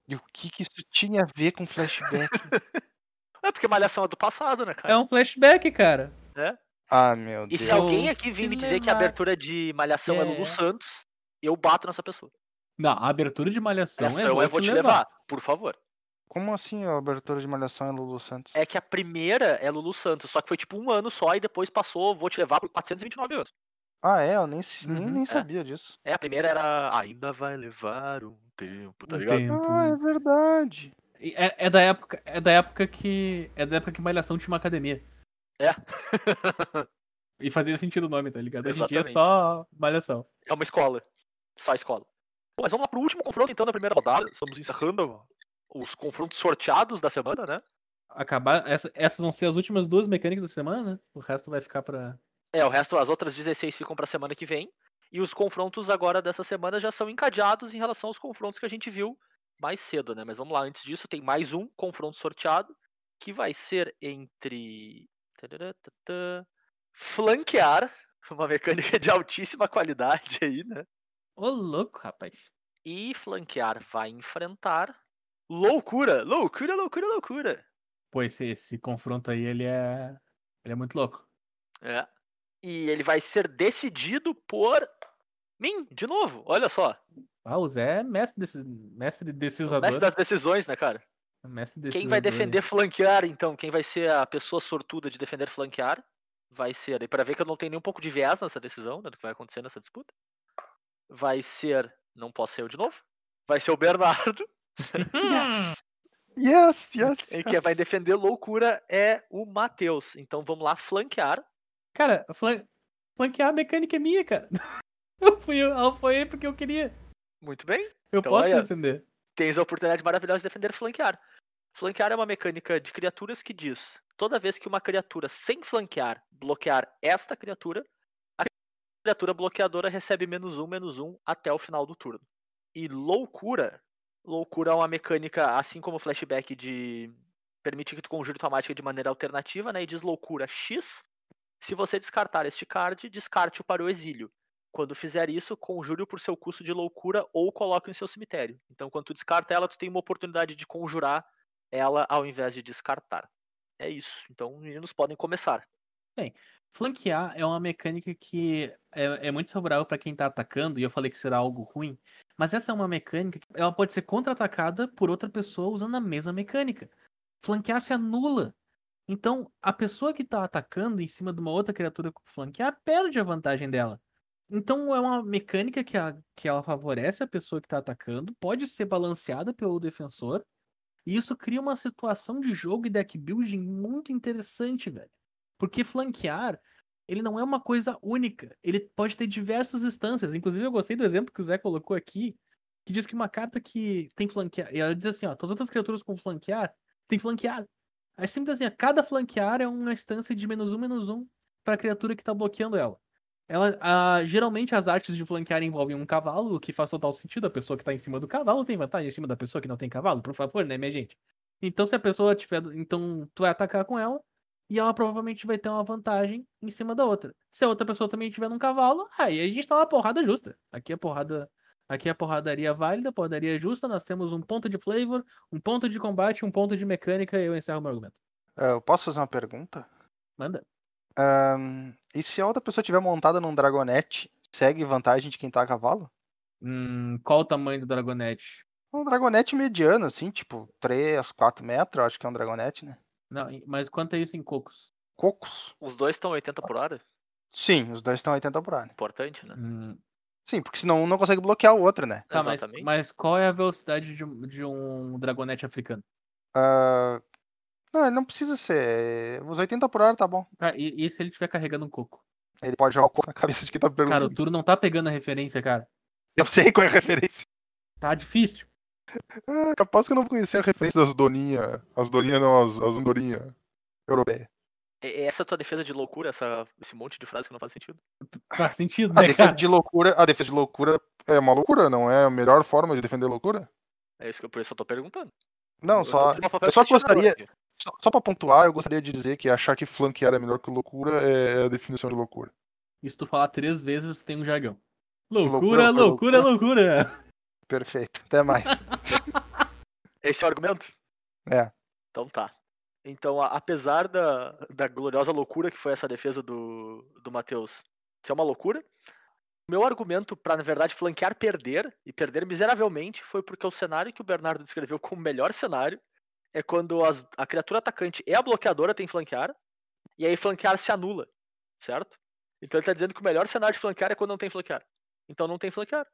E o que, que isso tinha a ver com flashback? É porque Malhação é do passado, né, cara? É um flashback, cara. ah, meu E Deus. se alguém aqui vir me dizer que a levar. abertura de Malhação é Lulu É. Santos, eu bato nessa pessoa. Não, a abertura de Malhação, Malhação é é Vou Te Levar, por favor. Como assim a abertura de Malhação é Lulu Santos? É que a primeira é Lulu Santos, só que foi tipo um ano só e depois passou Vou Te Levar por 429 anos. Ah, é? Eu nem, Uhum, nem é. sabia disso. É, a primeira era Ainda vai levar um tempo, tá Um ligado? tempo. Ah, é verdade. É, é da época, é da época que. É da época que Malhação tinha uma academia. É. E fazia sentido o nome, tá ligado? Hoje em dia é só Malhação. É uma escola. Só escola. Bom, mas vamos lá pro último confronto então da primeira rodada. Estamos encerrando os confrontos sorteados da semana, né? Acabar. essa- essas vão ser as últimas duas mecânicas da semana, né? O resto vai ficar pra. É, o resto, as outras 16 ficam pra semana que vem. E os confrontos agora dessa semana já são encadeados em relação aos confrontos que a gente viu mais cedo, né? Mas vamos lá, antes disso tem mais um confronto sorteado, que vai ser entre. Flanquear, uma mecânica de altíssima qualidade aí, né? Ô, louco, rapaz. E flanquear vai enfrentar. Loucura! Loucura, loucura, loucura! Pô, esse, esse confronto aí, ele é. Ele é muito louco. É. E ele vai ser decidido por mim, de novo. Olha só. Ah, o Zé é mestre, desse, mestre decisor. Mestre das decisões, né, cara? Mestre Quem vai defender flanquear, então? Quem vai ser a pessoa sortuda de defender flanquear? Vai ser. E para ver que eu não tenho nem um pouco de viés nessa decisão, né, do que vai acontecer nessa disputa. Vai ser. Não posso ser eu de novo. Vai ser o Bernardo. Yes! Yes, yes, E yes. quem vai defender loucura é o Matheus. Então vamos lá, flanquear. Cara, flan... flanquear a mecânica é minha, cara. Eu fui, eu foi porque eu queria. Muito bem. Eu Então, posso aí, defender. tens a oportunidade maravilhosa de defender flanquear. Flanquear é uma mecânica de criaturas que diz: toda vez que uma criatura sem flanquear bloquear esta criatura, a criatura bloqueadora recebe menos um, menos um até o final do turno. E loucura. Loucura é uma mecânica, assim como o flashback de. permite que tu conjure tua mágica de maneira alternativa, né? E diz loucura X. Se você descartar este card, descarte-o para o exílio. Quando fizer isso, conjure-o por seu custo de loucura ou coloque em seu cemitério. Então, quando tu descarta ela, tu tem uma oportunidade de conjurar ela ao invés de descartar. É isso. Então, meninos podem começar. Flanquear é uma mecânica que é, é muito favorável pra quem tá atacando, e eu falei que será algo ruim. Mas essa é uma mecânica que ela pode ser contra-atacada por outra pessoa usando a mesma mecânica. Flanquear se anula. Então, a pessoa que tá atacando em cima de uma outra criatura com flanquear perde a vantagem dela. Então, é uma mecânica que, a- que ela favorece a pessoa que tá atacando, pode ser balanceada pelo defensor, e isso cria uma situação de jogo e deck building muito interessante, velho. Porque flanquear, ele não é uma coisa única. Ele pode ter diversas instâncias. Inclusive, eu gostei do exemplo que o Zé colocou aqui, que diz que uma carta que tem flanquear. E ela diz assim, ó, todas as outras criaturas com flanquear tem flanquear. Aí diz assim, ó, cada flanquear é uma instância de menos um, menos um pra criatura que tá bloqueando ela. Ela, ah, geralmente as artes de flanquear envolvem um cavalo, o que faz total sentido. A pessoa que tá em cima do cavalo tem vantagem em cima da pessoa que não tem cavalo, por favor, né, minha gente? Então, se a pessoa tiver. Então, tu vai atacar com ela, e ela provavelmente vai ter uma vantagem em cima da outra. Se a outra pessoa também tiver num cavalo, aí a gente tá na porrada justa. Aqui a porrada. Aqui a porradaria válida, porradaria justa. Nós temos um ponto de flavor, um ponto de combate, um ponto de mecânica, e eu encerro meu argumento. Ah, Eu posso fazer uma pergunta? Manda. Ahn, e se a outra pessoa estiver montada num dragonete, segue vantagem de quem tá a cavalo? Hum, qual o tamanho do Dragonete? Um dragonete mediano, assim, tipo 3, 4 metros, eu acho que é um dragonete, né? Não, mas quanto é isso em cocos? Cocos. Os dois estão 80 por hora. Sim, os dois estão 80 por hora. Importante, né? Hum, Sim, porque senão um não consegue bloquear o outro, né? tá, mas, mas qual é a velocidade de um, de um Dragonete africano? Ah, Não, ele não precisa ser. Os 80 por hora tá bom. Tá, e, e se ele estiver carregando um coco? Ele pode jogar o coco na cabeça de quem tá Cara, o perguntando. Turo não tá pegando a referência, cara. Eu sei qual é a referência. Tá difícil. Ah, capaz que eu não conhecia a referência das doninhas. As doninhas não, as, as andorinhas europeias. Essa é a tua defesa de loucura, essa, esse monte de frase que não faz sentido? Faz sentido, A né, defesa cara? de loucura, a defesa de loucura é uma loucura, não é a melhor forma de defender loucura? É isso que eu, por isso eu tô perguntando. Não, Eu- só, eu só gostaria, só, só pra pontuar, eu gostaria de dizer que achar que flanquear é melhor que loucura é a definição de loucura. E se tu falar três vezes, tu tem um jargão. Loucura, Loucura, loucura, loucura. Perfeito. Até mais. Esse é o argumento? É. Então tá. Então, apesar da, da gloriosa loucura que foi essa defesa do, do Matheus ser uma loucura, o meu argumento pra, na verdade, flanquear perder, e perder miseravelmente, foi porque o cenário que o Bernardo descreveu como o melhor cenário é quando as- a criatura atacante e a bloqueadora tem flanquear, e aí flanquear se anula, certo? Então ele tá dizendo que o melhor cenário de flanquear é quando não tem flanquear. Então não tem flanquear.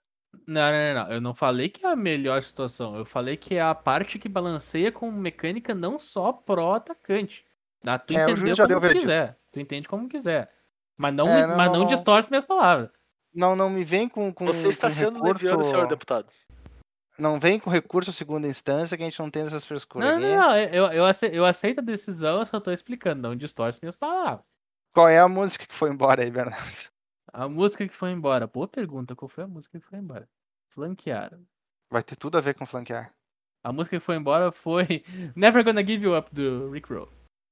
Não, não, não, não. Eu não falei que é a melhor situação. Eu falei que é a parte que balanceia com mecânica não só pro atacante. Ah, tu É, o entendeu como deu quiser. Tu entende como quiser. Mas não, É, não, mas não, não, não. distorce minhas palavras. Não, não me vem com, com Você está com sendo recurso, leviano, senhor deputado. Não vem com recurso segunda instância que a gente não tem essas frescuras. Não, não, não. Eu, eu, ace- eu aceito a decisão, eu só tô explicando. Não distorce minhas palavras. Qual é a música que foi embora aí, Bernardo? A música que foi embora. Boa pergunta. Qual foi a música que foi embora? Flanquear. Vai ter tudo a ver com flanquear. A música que foi embora foi Never Gonna Give You Up do Rick Roll.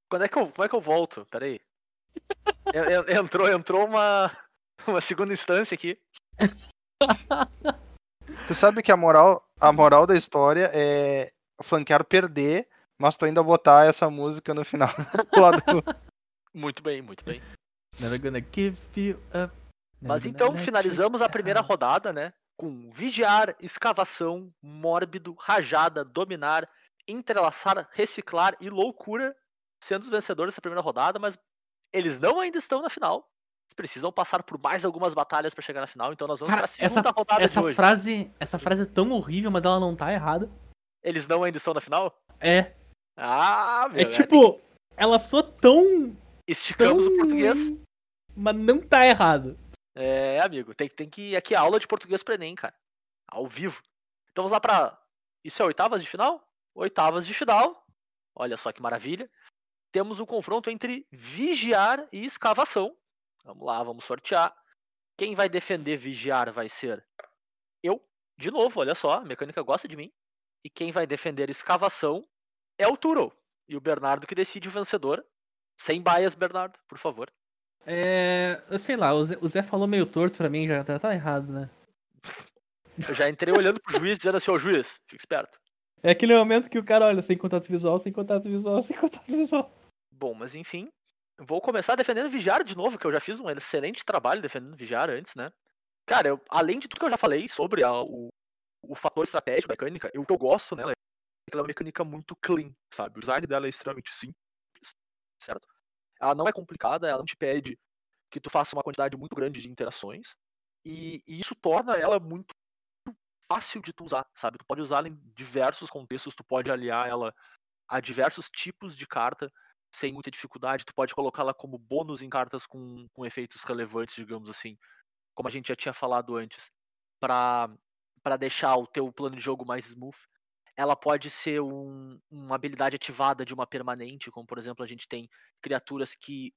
Quando é que eu, como é que eu volto? Peraí. En- en- entrou, entrou uma, uma segunda instância aqui. Tu sabe que a moral, a moral da história é flanquear perder, mas tu ainda botar essa música no final. do- Muito bem, muito bem. Never Gonna Give You Up. Mas então finalizamos a primeira rodada, né? Com vigiar, escavação, mórbido, rajada, dominar, entrelaçar, reciclar e loucura sendo os vencedores dessa primeira rodada, mas eles não ainda estão na final. Eles precisam passar por mais algumas batalhas para chegar na final, então nós vamos Cara, para a segunda rodada Essa de hoje. frase, essa frase é tão horrível, mas ela não tá errada. Eles não ainda estão na final? É. Ah, meu, É tipo, ela soa tão. esticamos tão... o português. Mas não tá errado. É, amigo, tem, tem que aqui a aula de português pro Enem, cara. Ao vivo. Então vamos lá pra. Isso é oitavas de final? Oitavas de final. Olha só que maravilha. Temos um confronto entre vigiar e escavação. Vamos lá, vamos sortear. Quem vai defender vigiar vai ser eu. De novo, olha só, a mecânica gosta de mim. E quem vai defender escavação é o Turo. E o Bernardo que decide o vencedor. Sem baias, Bernardo, por favor. É. Eu sei lá, o Zé, o Zé falou meio torto pra mim, já tá, tá errado, né? Eu já entrei olhando pro juiz dizendo assim, ô juiz, fica esperto. É aquele momento que o cara olha sem contato visual, sem contato visual, sem contato visual. Bom, mas enfim. Vou começar defendendo Vigiar de novo, que eu já fiz um excelente trabalho defendendo Vigiar antes, né? Cara, eu- além de tudo que eu já falei sobre a- o, o fator estratégico da mecânica, eu- o que eu gosto nela é que ela é uma mecânica muito clean, sabe? O design dela é extremamente simples, certo? Ela não é complicada, ela não te pede que tu faça uma quantidade muito grande de interações, e, e isso torna ela muito fácil de tu usar, sabe? Tu pode usá-la em diversos contextos, tu pode aliar ela a diversos tipos de carta sem muita dificuldade. Tu pode colocá-la como bônus em cartas com, com efeitos relevantes, digamos assim, como a gente já tinha falado antes, para deixar o teu plano de jogo mais smooth. Ela pode ser um, uma habilidade ativada de uma permanente, como por exemplo a gente tem criaturas que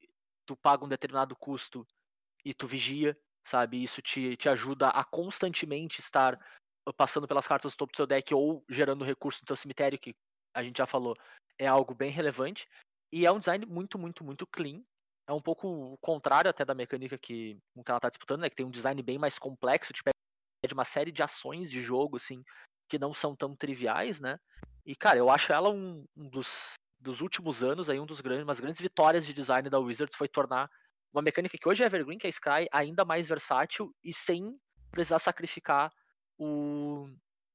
tu paga um determinado custo e tu vigia, sabe? Isso te, te ajuda a constantemente estar uh, passando pelas cartas do topo do teu deck ou gerando recurso no teu cemitério, que a gente já falou, é algo bem relevante. E é um design muito, muito, muito clean. É um pouco o contrário até da mecânica que, que ela tá disputando, né? Que tem um design bem mais complexo, pede uma série de ações de jogo, assim, que não são tão triviais, né? E, cara, eu acho ela um, um dos, dos últimos anos aí, um dos grandes, umas grandes vitórias de design da Wizards foi tornar uma mecânica que hoje é Evergreen, que é a Sky, ainda mais versátil e sem precisar sacrificar o,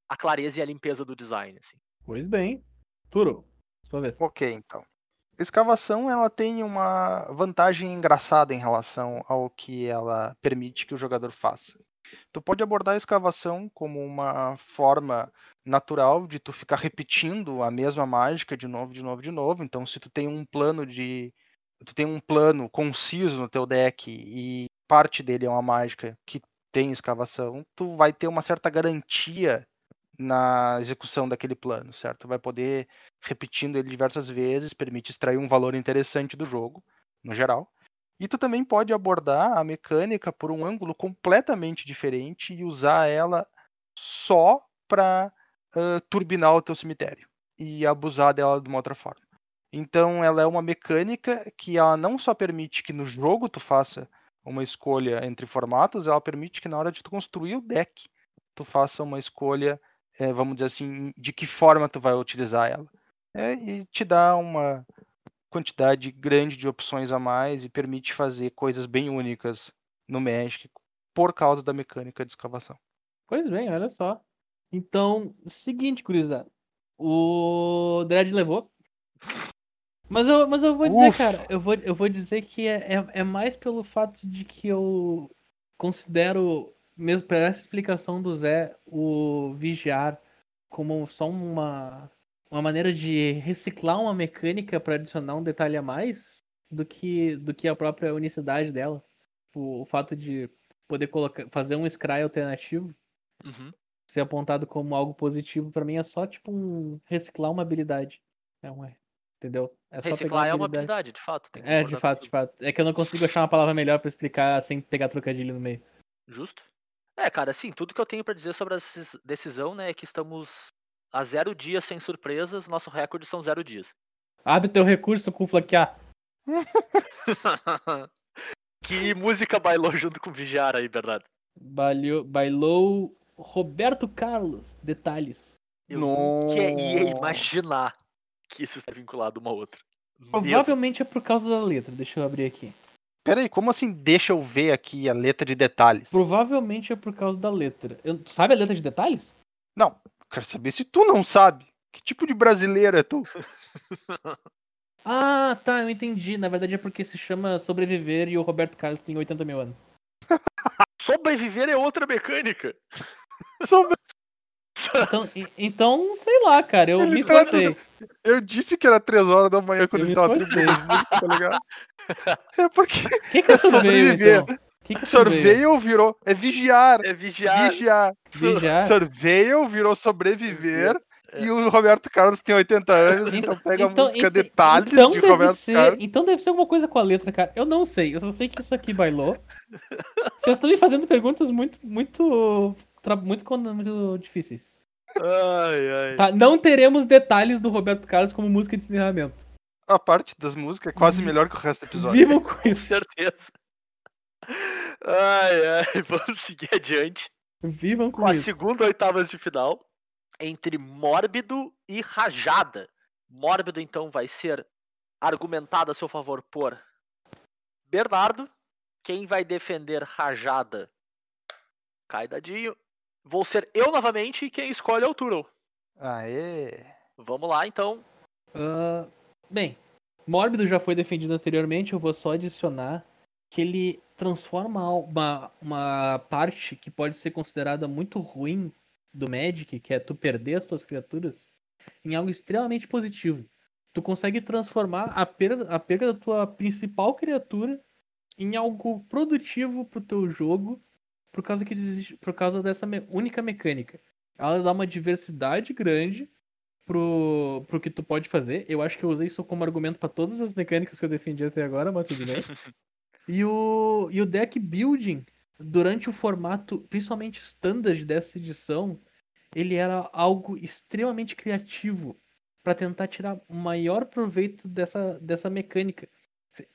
a clareza e a limpeza do design, assim. Pois bem. Turo, sua vez. Ok, então. Escavação ela tem uma vantagem engraçada em relação ao que ela permite que o jogador faça. Tu pode abordar a escavação como uma forma natural de tu ficar repetindo a mesma mágica de novo, de novo, de novo. Então, se tu tem um plano de tu tem um plano conciso no teu deck e parte dele é uma mágica que tem escavação, tu vai ter uma certa garantia na execução daquele plano, certo? Tu vai poder repetindo ele diversas vezes, permite extrair um valor interessante do jogo, no geral. E tu também pode abordar a mecânica por um ângulo completamente diferente e usar ela só para uh, turbinar o teu cemitério e abusar dela de uma outra forma. Então ela é uma mecânica que ela não só permite que no jogo tu faça uma escolha entre formatos, ela permite que na hora de tu construir o deck, tu faça uma escolha, eh, vamos dizer assim, de que forma tu vai utilizar ela. É, e te dá uma quantidade grande de opções a mais e permite fazer coisas bem únicas no Magic por causa da mecânica de escavação. Pois bem, olha só. Então, seguinte, gurizada. O Dredd levou. Mas eu, mas eu vou dizer, Ufa. cara, eu vou, eu vou dizer que é, é, é mais pelo fato de que eu considero, mesmo por essa explicação do Zé, o vigiar como só uma, uma maneira de reciclar uma mecânica para adicionar um detalhe a mais do que, do que a própria unicidade dela. O, o fato de poder colocar, fazer um scry alternativo Uhum. ser apontado como algo positivo pra mim é só tipo um reciclar uma habilidade. É um entendeu? É só Reciclar pegar é uma habilidade. de fato. É, de fato, de fato. É que eu não consigo achar uma palavra melhor pra explicar sem pegar trocadilho no meio. Justo. É, cara, assim, tudo que eu tenho pra dizer sobre essa decis- decisão, né, é que estamos a zero dias sem surpresas, nosso recorde são zero dias. Abre teu recurso com flanquear. que música bailou junto com o Vigiar aí, Bernardo? Bailou, bailou Roberto Carlos. Detalhes. Eu nunca ia imaginar que isso está vinculado uma a outra. Mesmo. Provavelmente é por causa da letra. Deixa eu abrir aqui. Pera aí, como assim deixa eu ver aqui a letra de detalhes? Provavelmente é por causa da letra. Eu, tu sabe a letra de detalhes? Quero saber se tu não sabe. Que tipo de brasileiro é tu? Ah, tá, eu entendi. Na verdade é porque se chama Sobreviver e o Roberto Carlos tem 80 mil anos. Sobreviver é outra mecânica. Sobre- Então, então sei lá, cara, eu Ele me tá esforcei. Eu disse que era 3 horas da manhã quando Eu a me gente tava tá ligado? É porque O que, que é sorveio, Sobreviver. então? Que, que sorveio virou. É vigiar. É vigiar. Vigiar. Vigiar? Sorveio virou sobreviver. É. E o Roberto Carlos tem 80 anos, então pega a música ent- Detalhes então de deve Roberto ser, Carlos. Então deve ser alguma coisa com a letra, cara. Eu não sei. Eu só sei que isso aqui bailou. Vocês estão me fazendo perguntas muito, muito, muito, muito difíceis. Ai, ai. Tá? Não teremos detalhes do Roberto Carlos como música de encerramento. A parte das músicas é quase melhor que o resto do episódio. Vivam com Com isso. certeza. Ai, ai. Vamos seguir adiante. Vivam com Com a isso. segunda oitavas de final entre Mórbido e Rajada. Mórbido, então, vai ser argumentado a seu favor por Bernardo. Quem vai defender Rajada? Cai dadinho. Vou ser eu novamente e quem escolhe é o Turo. Aê. Vamos lá, então. Ah, bem, Mórbido já foi defendido anteriormente, eu vou só adicionar que ele transforma uma, uma parte que pode ser considerada muito ruim do Magic, que é tu perder as tuas criaturas, em algo extremamente positivo. Tu consegue transformar a perda, a perda da tua principal criatura em algo produtivo pro teu jogo por causa, que por causa dessa me- única mecânica. Ela dá uma diversidade grande pro, pro que tu pode fazer. Eu acho que eu usei isso como argumento pra todas as mecânicas que eu defendi até agora, mas tudo bem. e, o, e o deck building, durante o formato, principalmente standard dessa edição, ele era algo extremamente criativo pra tentar tirar o maior proveito dessa, dessa mecânica.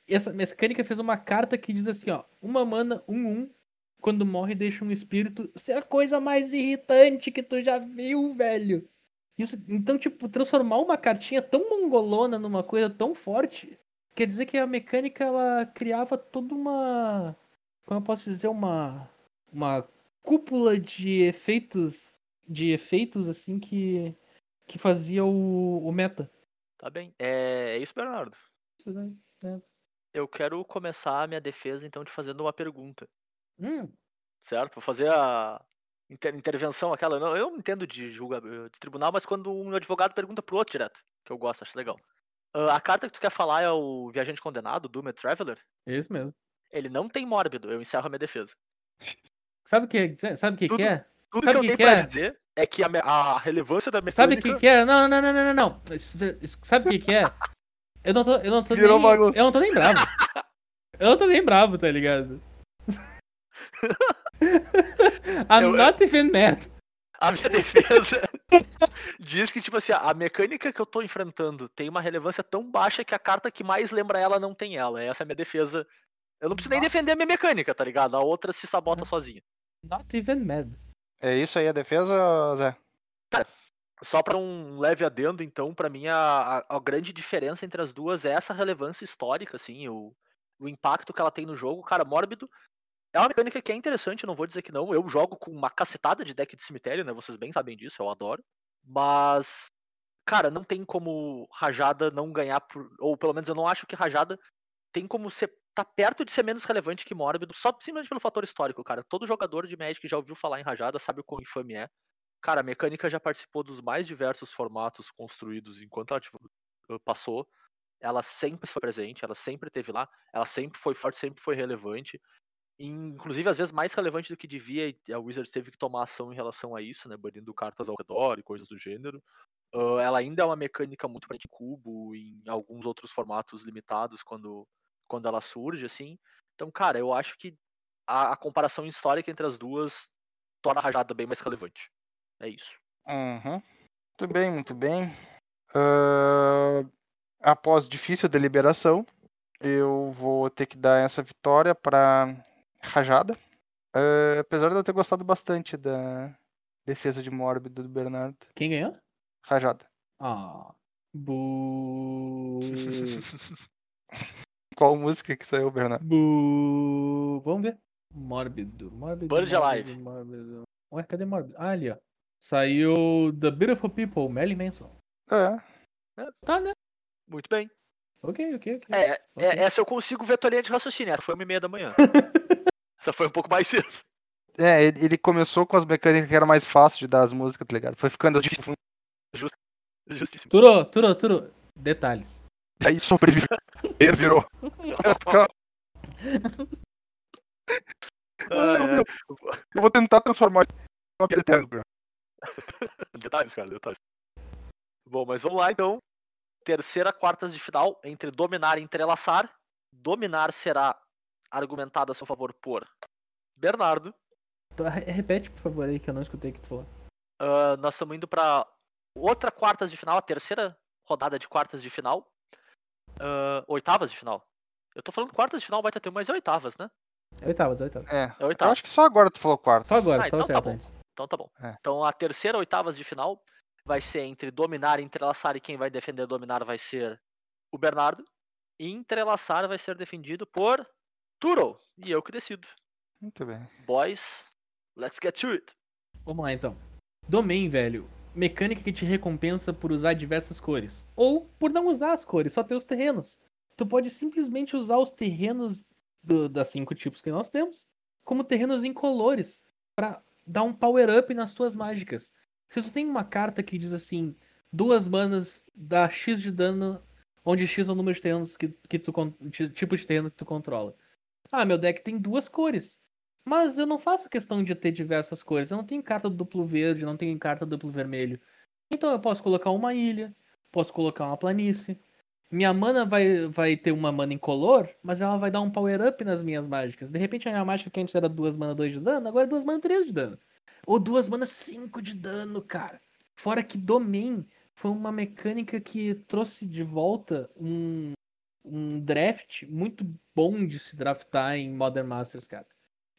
Essa mecânica fez uma carta que diz assim, ó, uma mana, um um, quando morre deixa um espírito. Isso é a coisa mais irritante que tu já viu, velho. Isso, então, tipo, transformar uma cartinha tão mongolona numa coisa tão forte, quer dizer que a mecânica ela criava toda uma, como eu posso dizer, uma uma cúpula de efeitos de efeitos assim que que fazia o, o meta. Tá bem. É, é isso, Bernardo. Isso, né? Eu quero começar a minha defesa, então, te fazendo uma pergunta. Hum, certo? Vou fazer a inter- intervenção aquela. Não, eu não entendo de, julga, de tribunal, mas quando um advogado pergunta pro outro direto, que eu gosto, acho legal. Ah, a carta que tu quer falar é o Viajante Condenado, Doomed Traveler. é isso mesmo. Ele não tem mórbido, eu encerro a minha defesa. Sabe o que sabe o que, Tudo- que é? Tudo Sabe que eu que tenho que pra é? dizer é que a, a relevância da Sabe mecânica... o que, que é? Não, não, não, não, não, não. Sabe o que, que é? Eu não tô, eu não tô Virou nem, bagunça. eu não tô nem bravo. Eu não tô nem bravo, tá ligado? I'm Eu- not even mad. A minha defesa diz que, tipo assim, a mecânica que eu tô enfrentando tem uma relevância tão baixa que a carta que mais lembra ela não tem ela. Essa é a minha defesa Eu não preciso nem defender a minha mecânica, tá ligado? A outra se sabota sozinha. Not even mad. É isso aí a defesa, Zé? Só pra um leve adendo, então, pra mim a, a, a grande diferença entre as duas é essa relevância histórica, assim, o, o impacto que ela tem no jogo. Cara, Mórbido é uma mecânica que é interessante, não vou dizer que não. Eu jogo com uma cacetada de deck de cemitério, né? Vocês bem sabem disso, eu adoro. Mas, cara, não tem como Rajada não ganhar, por, ou pelo menos eu não acho que Rajada tem como ser tá perto de ser menos relevante que Mórbido, só simplesmente pelo fator histórico, cara. Todo jogador de Magic já ouviu falar em Rajada sabe o quão infame é. Cara, a mecânica já participou dos mais diversos formatos construídos enquanto ela tipo, passou. Ela sempre foi presente, ela sempre esteve lá, ela sempre foi forte, sempre foi relevante. Inclusive, às vezes, mais relevante do que devia, e a Wizards teve que tomar ação em relação a isso, né? Banindo cartas ao redor e coisas do gênero. Uh, ela ainda é uma mecânica muito para cubo, em alguns outros formatos limitados, quando, quando ela surge, assim. Então, cara, eu acho que a, a comparação histórica entre as duas torna a rajada bem mais relevante. É isso. Uhum. Muito bem, muito bem. Ah, após difícil deliberação, eu vou ter que dar essa vitória para Rajada. Ah, apesar de eu ter gostado bastante da defesa de Mórbido do Bernardo. Quem ganhou? Rajada. Ah. Bu. Qual música que saiu, Bernardo? Bu. Vamos ver. Mórbido. Mórbido. Bird mórbido, Alive. Mórbido. Ué, cadê Mórbido? Ah, ali, ó. Saiu The Beautiful People, Melly Manson. É, Tá, né? Muito bem. Ok, ok, ok. É, é, Ok. essa eu consigo ver a tua linha de raciocínio. Essa foi uma e meia da manhã. essa foi um pouco mais cedo. é ele, ele começou com as mecânicas que era mais fácil de dar as músicas, tá ligado? Foi ficando as difíceis. Justíssimo. Turo, Turo, Turo. Detalhes. Aí sobreviveu. Ele virou. Ah, Deus. Eu vou tentar transformar uma piada eterna, é. Detalhes, cara, detalhes. Bom, mas vamos lá então. Terceira quartas de final entre dominar e entrelaçar. Dominar será argumentado a seu favor por Bernardo. Tô- re- Repete, por favor, aí que eu não escutei o que tu falou. Ah, nós estamos indo para outra quartas de final, a terceira rodada de quartas de final. Ah, oitavas de final. Eu tô falando quartas de final, vai ter mais é oitavas, né? É oitavas, é oitavas. É, É eu oitavas. acho que só agora tu falou quarto. Só agora, Ah, então tá certo bom. antes. Então tá bom. É. Então a terceira oitavas de final vai ser entre dominar e entrelaçar, e quem vai defender dominar vai ser o Bernardo. E entrelaçar vai ser defendido por Turo. E eu que decido. Muito bem. Boys, let's get to it. Vamos lá então. Domain, velho. Mecânica que te recompensa por usar diversas cores. Ou por não usar as cores, só ter os terrenos. Tu pode simplesmente usar os terrenos do- das cinco tipos que nós temos como terrenos incolores pra dar um power up nas tuas mágicas. Se tu tem uma carta que diz assim, duas manas dá X de dano, onde X é o número de terrenos que, que tu tipo de terreno que tu controla. Ah, meu deck tem duas cores. Mas eu não faço questão de ter diversas cores. Eu não tenho carta duplo verde, não tenho carta duplo vermelho. Então eu posso colocar uma ilha, posso colocar uma planície. Minha mana vai, vai ter uma mana incolor, mas ela vai dar um power up nas minhas mágicas. De repente a minha mágica que antes era duas mana 2 de dano, agora é duas mana 3 de dano. Ou duas mana 5 de dano, cara. Fora que Domain foi uma mecânica que trouxe de volta um, um draft muito bom de se draftar em Modern Masters, cara.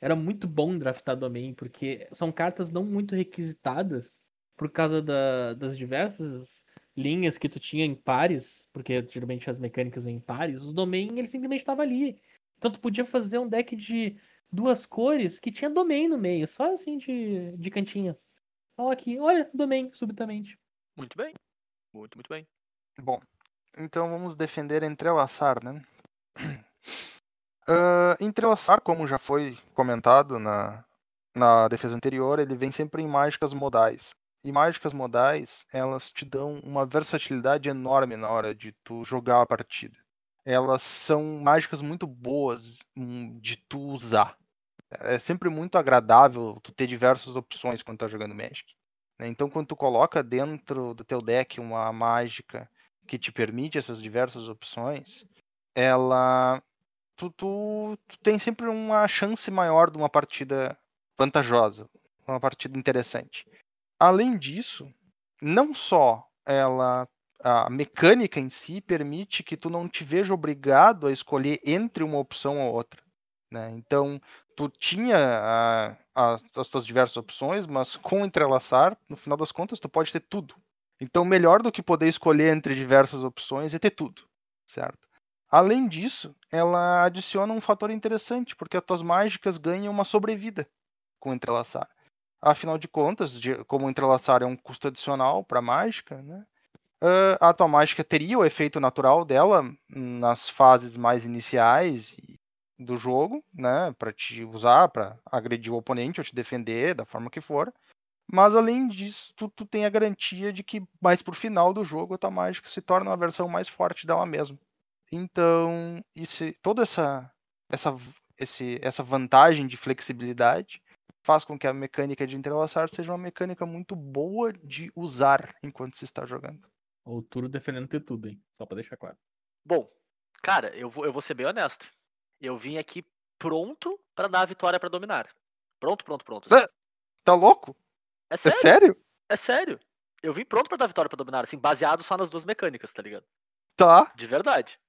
Era muito bom draftar Domain, porque são cartas não muito requisitadas por causa da- das diversas linhas que tu tinha em pares, porque geralmente as mecânicas vêm em pares, o Domain ele simplesmente estava ali. Então tu podia fazer um deck de duas cores que tinha Domain no meio, só assim de, de cantinho. Olha aqui, olha, Domain, subitamente. Muito bem. Muito, muito bem. Bom, então vamos defender entrelaçar, né? Ah, entrelaçar, como já foi comentado na, na defesa anterior, ele vem sempre em mágicas modais. E mágicas modais, elas te dão uma versatilidade enorme na hora de tu jogar a partida. Elas são mágicas muito boas hum, de tu usar. É sempre muito agradável tu ter diversas opções quando tá jogando Magic. né? Então, quando tu coloca dentro do teu deck uma mágica que te permite essas diversas opções, ela tu, tu, tu tem sempre uma chance maior de uma partida vantajosa, uma partida interessante. Além disso, não só ela a mecânica em si permite que tu não te veja obrigado a escolher entre uma opção ou outra. Né? Então, tu tinha a- a- as tuas diversas opções, mas com entrelaçar, no final das contas, tu pode ter tudo. Então, melhor do que poder escolher entre diversas opções é ter tudo, certo? Além disso, ela adiciona um fator interessante, porque as tuas mágicas ganham uma sobrevida com o entrelaçar. Afinal de contas, como entrelaçar é um custo adicional para a mágica, né? ah, a tua mágica teria o efeito natural dela nas fases mais iniciais do jogo, né, para te usar para agredir o oponente ou te defender da forma que for. Mas além disso, tu, tu tem a garantia de que mais pro final do jogo a tua mágica se torna uma versão mais forte dela mesma. Então, isso, toda essa essa esse, essa vantagem de flexibilidade faz com que a mecânica de entrelaçar seja uma mecânica muito boa de usar enquanto se está jogando. O Turo defendendo ter tudo, hein? Só pra deixar claro. Bom, cara, eu vou, eu vou ser bem honesto. Eu vim aqui pronto pra dar a vitória pra dominar. Pronto, pronto, pronto. Tá louco? É É sério, sério? é sério. Eu vim pronto pra dar vitória pra dominar, assim, baseado só nas duas mecânicas, tá ligado? Tá. De verdade.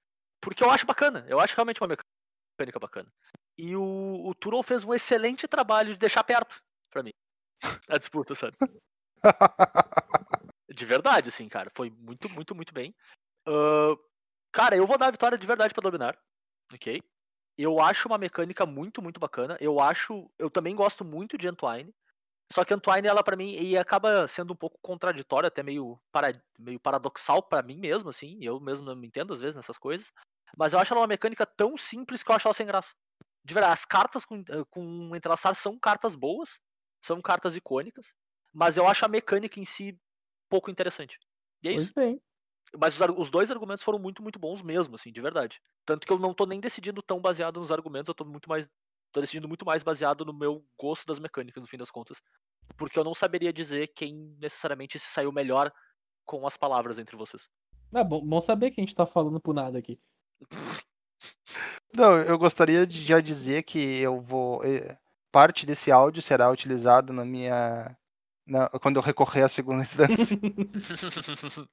Porque eu acho bacana. Eu acho realmente uma mecânica bacana. E o, o Turon fez um excelente trabalho de deixar perto pra mim. A disputa, sabe? De verdade, assim, cara. Foi muito, muito, muito bem. Ahn, cara, eu vou dar a vitória de verdade pra dominar. Ok? Eu acho uma mecânica muito, muito bacana. Eu acho. Eu também gosto muito de Entwine. Só que Entwine, ela pra mim, e acaba sendo um pouco contraditória, até meio, para, meio paradoxal pra mim mesmo, assim. Eu mesmo não me entendo às vezes nessas coisas. Mas eu acho ela uma mecânica tão simples que eu acho ela sem graça. De verdade, as cartas com, eh, com entrelaçar são cartas boas, são cartas icônicas, mas eu acho a mecânica em si pouco interessante. E é isso. bem. Mas os, os dois argumentos foram muito, muito bons mesmo, assim, de verdade. Tanto que eu não tô nem decidindo tão baseado nos argumentos, eu tô muito mais. Tô decidindo muito mais baseado no meu gosto das mecânicas, no fim das contas. Porque eu não saberia dizer quem necessariamente se saiu melhor com as palavras entre vocês. É bom, bom saber que a gente tá falando por nada aqui. Não, eu gostaria de já dizer que eu vou. Parte desse áudio será utilizado na minha. na- quando eu recorrer à segunda instância.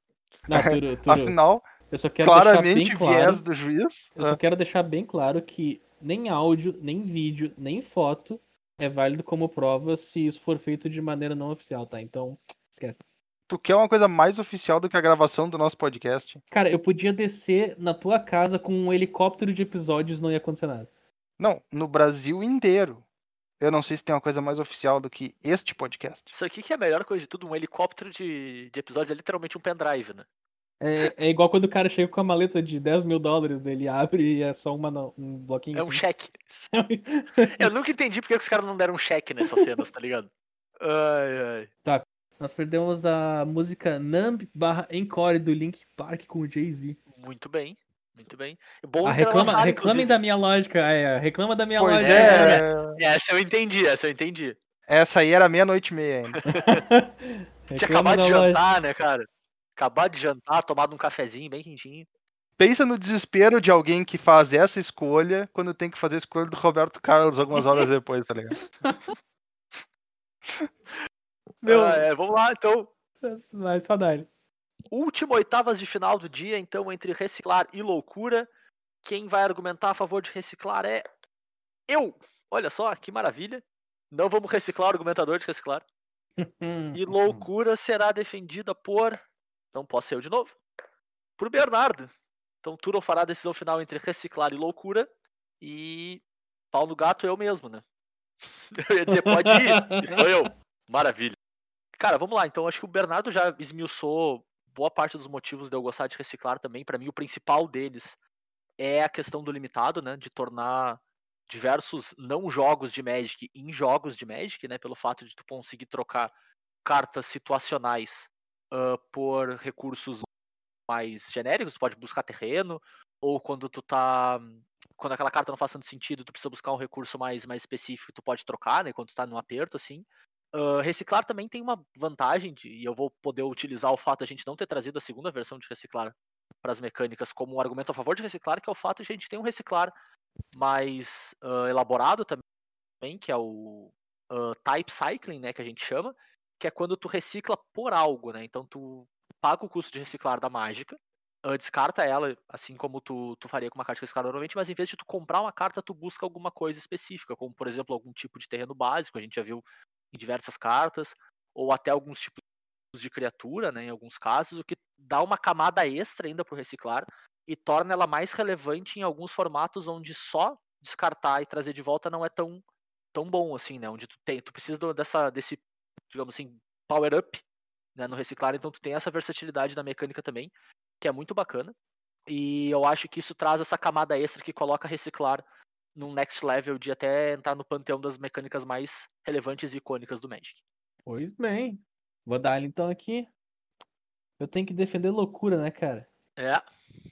Não, Turo, Turo, Afinal, eu só quero deixar claramente bem claro. viés do juiz. Eu só quero deixar bem claro que nem áudio, nem vídeo, nem foto é válido como prova se isso for feito de maneira não oficial, tá? Então, esquece. Tu quer uma coisa mais oficial do que a gravação do nosso podcast? Cara, eu podia descer na tua casa com um helicóptero de episódios e não ia acontecer nada. Não, no Brasil inteiro. Eu não sei se tem uma coisa mais oficial do que este podcast. Isso aqui que é a melhor coisa de tudo, um helicóptero de, de episódios é literalmente um pendrive, né? É, é igual quando o cara chega com a maleta de 10 mil dólares, ele abre e é só uma, um bloquinho. É um assim. cheque. Eu nunca entendi porque que os caras não deram um cheque nessas cenas, tá ligado? Ai, ai. Nós perdemos a música Numb barra Encore do Link Park com o Jay-Z. Muito bem, muito bem. Bom Ah, reclama, reclamem inclusive. da minha lógica, é, reclama da minha Pois lógica. é, Essa eu entendi, essa eu entendi. essa aí era meia-noite e meia ainda. Tinha acabado de lógica. jantar, né, cara? Acabado de jantar, tomado um cafezinho bem quentinho. Pensa no desespero de alguém que faz essa escolha quando tem que fazer a escolha do Roberto Carlos algumas horas depois, tá ligado? Meu- Ah, é, vamos lá, então. Mas saudade. Última oitavas de final do dia, então, entre reciclar e loucura. Quem vai argumentar a favor de reciclar é eu. Olha só, que maravilha. Não vamos reciclar o argumentador de reciclar. E loucura será defendida por. Não posso ser eu de novo. Por Bernardo. Então Turon fará a decisão final entre reciclar e loucura. E. Pau no gato eu mesmo, né? Eu ia dizer, pode ir. Sou eu. Maravilha. Cara, vamos lá. Então, acho que o Bernardo já esmiuçou boa parte dos motivos de eu gostar de reciclar também. Pra mim, o principal deles é a questão do limitado, né? De tornar diversos não jogos de Magic em jogos de Magic, né? Pelo fato de tu conseguir trocar cartas situacionais ah, por recursos mais genéricos. Tu pode buscar terreno, ou quando tu tá. Quando aquela carta não faz tanto sentido, tu precisa buscar um recurso mais, mais específico, tu pode trocar, né? Quando tu tá num aperto, assim. Ah, reciclar também tem uma vantagem, de, e eu vou poder utilizar o fato de a gente não ter trazido a segunda versão de reciclar para as mecânicas como um argumento a favor de reciclar, que é o fato de a gente ter um reciclar mais ah, elaborado também, que é o ah, type cycling, né, que a gente chama, que é quando tu recicla por algo, né? Então tu paga o custo de reciclar da mágica ah, descarta ela, assim como tu, tu faria com uma carta de Reciclar normalmente, mas em vez de tu comprar uma carta, tu busca alguma coisa específica, como por exemplo algum tipo de terreno básico, a gente já viu em diversas cartas, ou até alguns tipos de criatura, né, em alguns casos, o que dá uma camada extra ainda pro reciclar e torna ela mais relevante em alguns formatos onde só descartar e trazer de volta não é tão tão bom assim, né, onde tu tem, tu precisa dessa desse, digamos assim, power up, né, no reciclar, então tu tem essa versatilidade da mecânica também, que é muito bacana. E eu acho que isso traz essa camada extra que coloca reciclar num next level de até entrar no panteão das mecânicas mais relevantes e icônicas do Magic. Pois bem. Vou dar ele então aqui. Eu tenho que defender loucura, né, cara? É,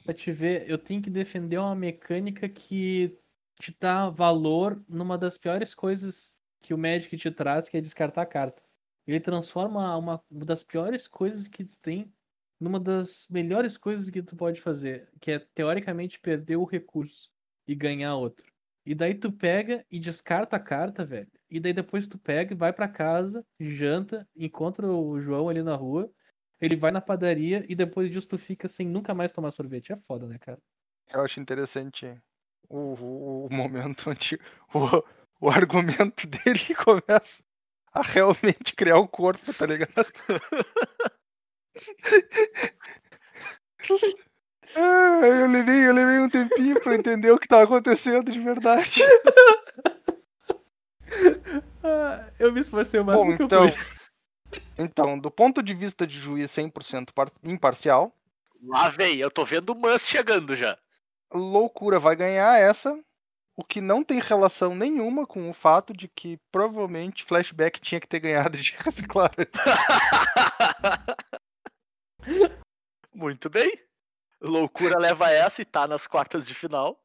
Pra te ver, eu tenho que defender uma mecânica que te dá valor numa das piores coisas que o Magic te traz, que é descartar a carta. Ele transforma uma, uma das piores coisas que tu tem numa das melhores coisas que tu pode fazer, que é teoricamente perder o recurso e ganhar outro. E daí tu pega e descarta a carta, velho. E daí depois tu pega e vai pra casa, janta, encontra o João ali na rua, ele vai na padaria e depois disso tu fica sem nunca mais tomar sorvete. É foda, né, cara? Eu acho interessante o, o- o momento onde o, o argumento dele começa a realmente criar o corpo, tá ligado? Ah, eu, levei, eu levei um tempinho pra entender o que tava acontecendo de verdade. Ah, eu me esforcei o Bom, máximo que então, eu pude. então, do ponto de vista de juiz 100% par- imparcial, lá vem, eu tô vendo o Mus chegando já. loucura vai ganhar essa, o que não tem relação nenhuma com o fato de que provavelmente Flashback tinha que ter ganhado de reciclar. Muito bem. Loucura leva essa e tá nas quartas de final.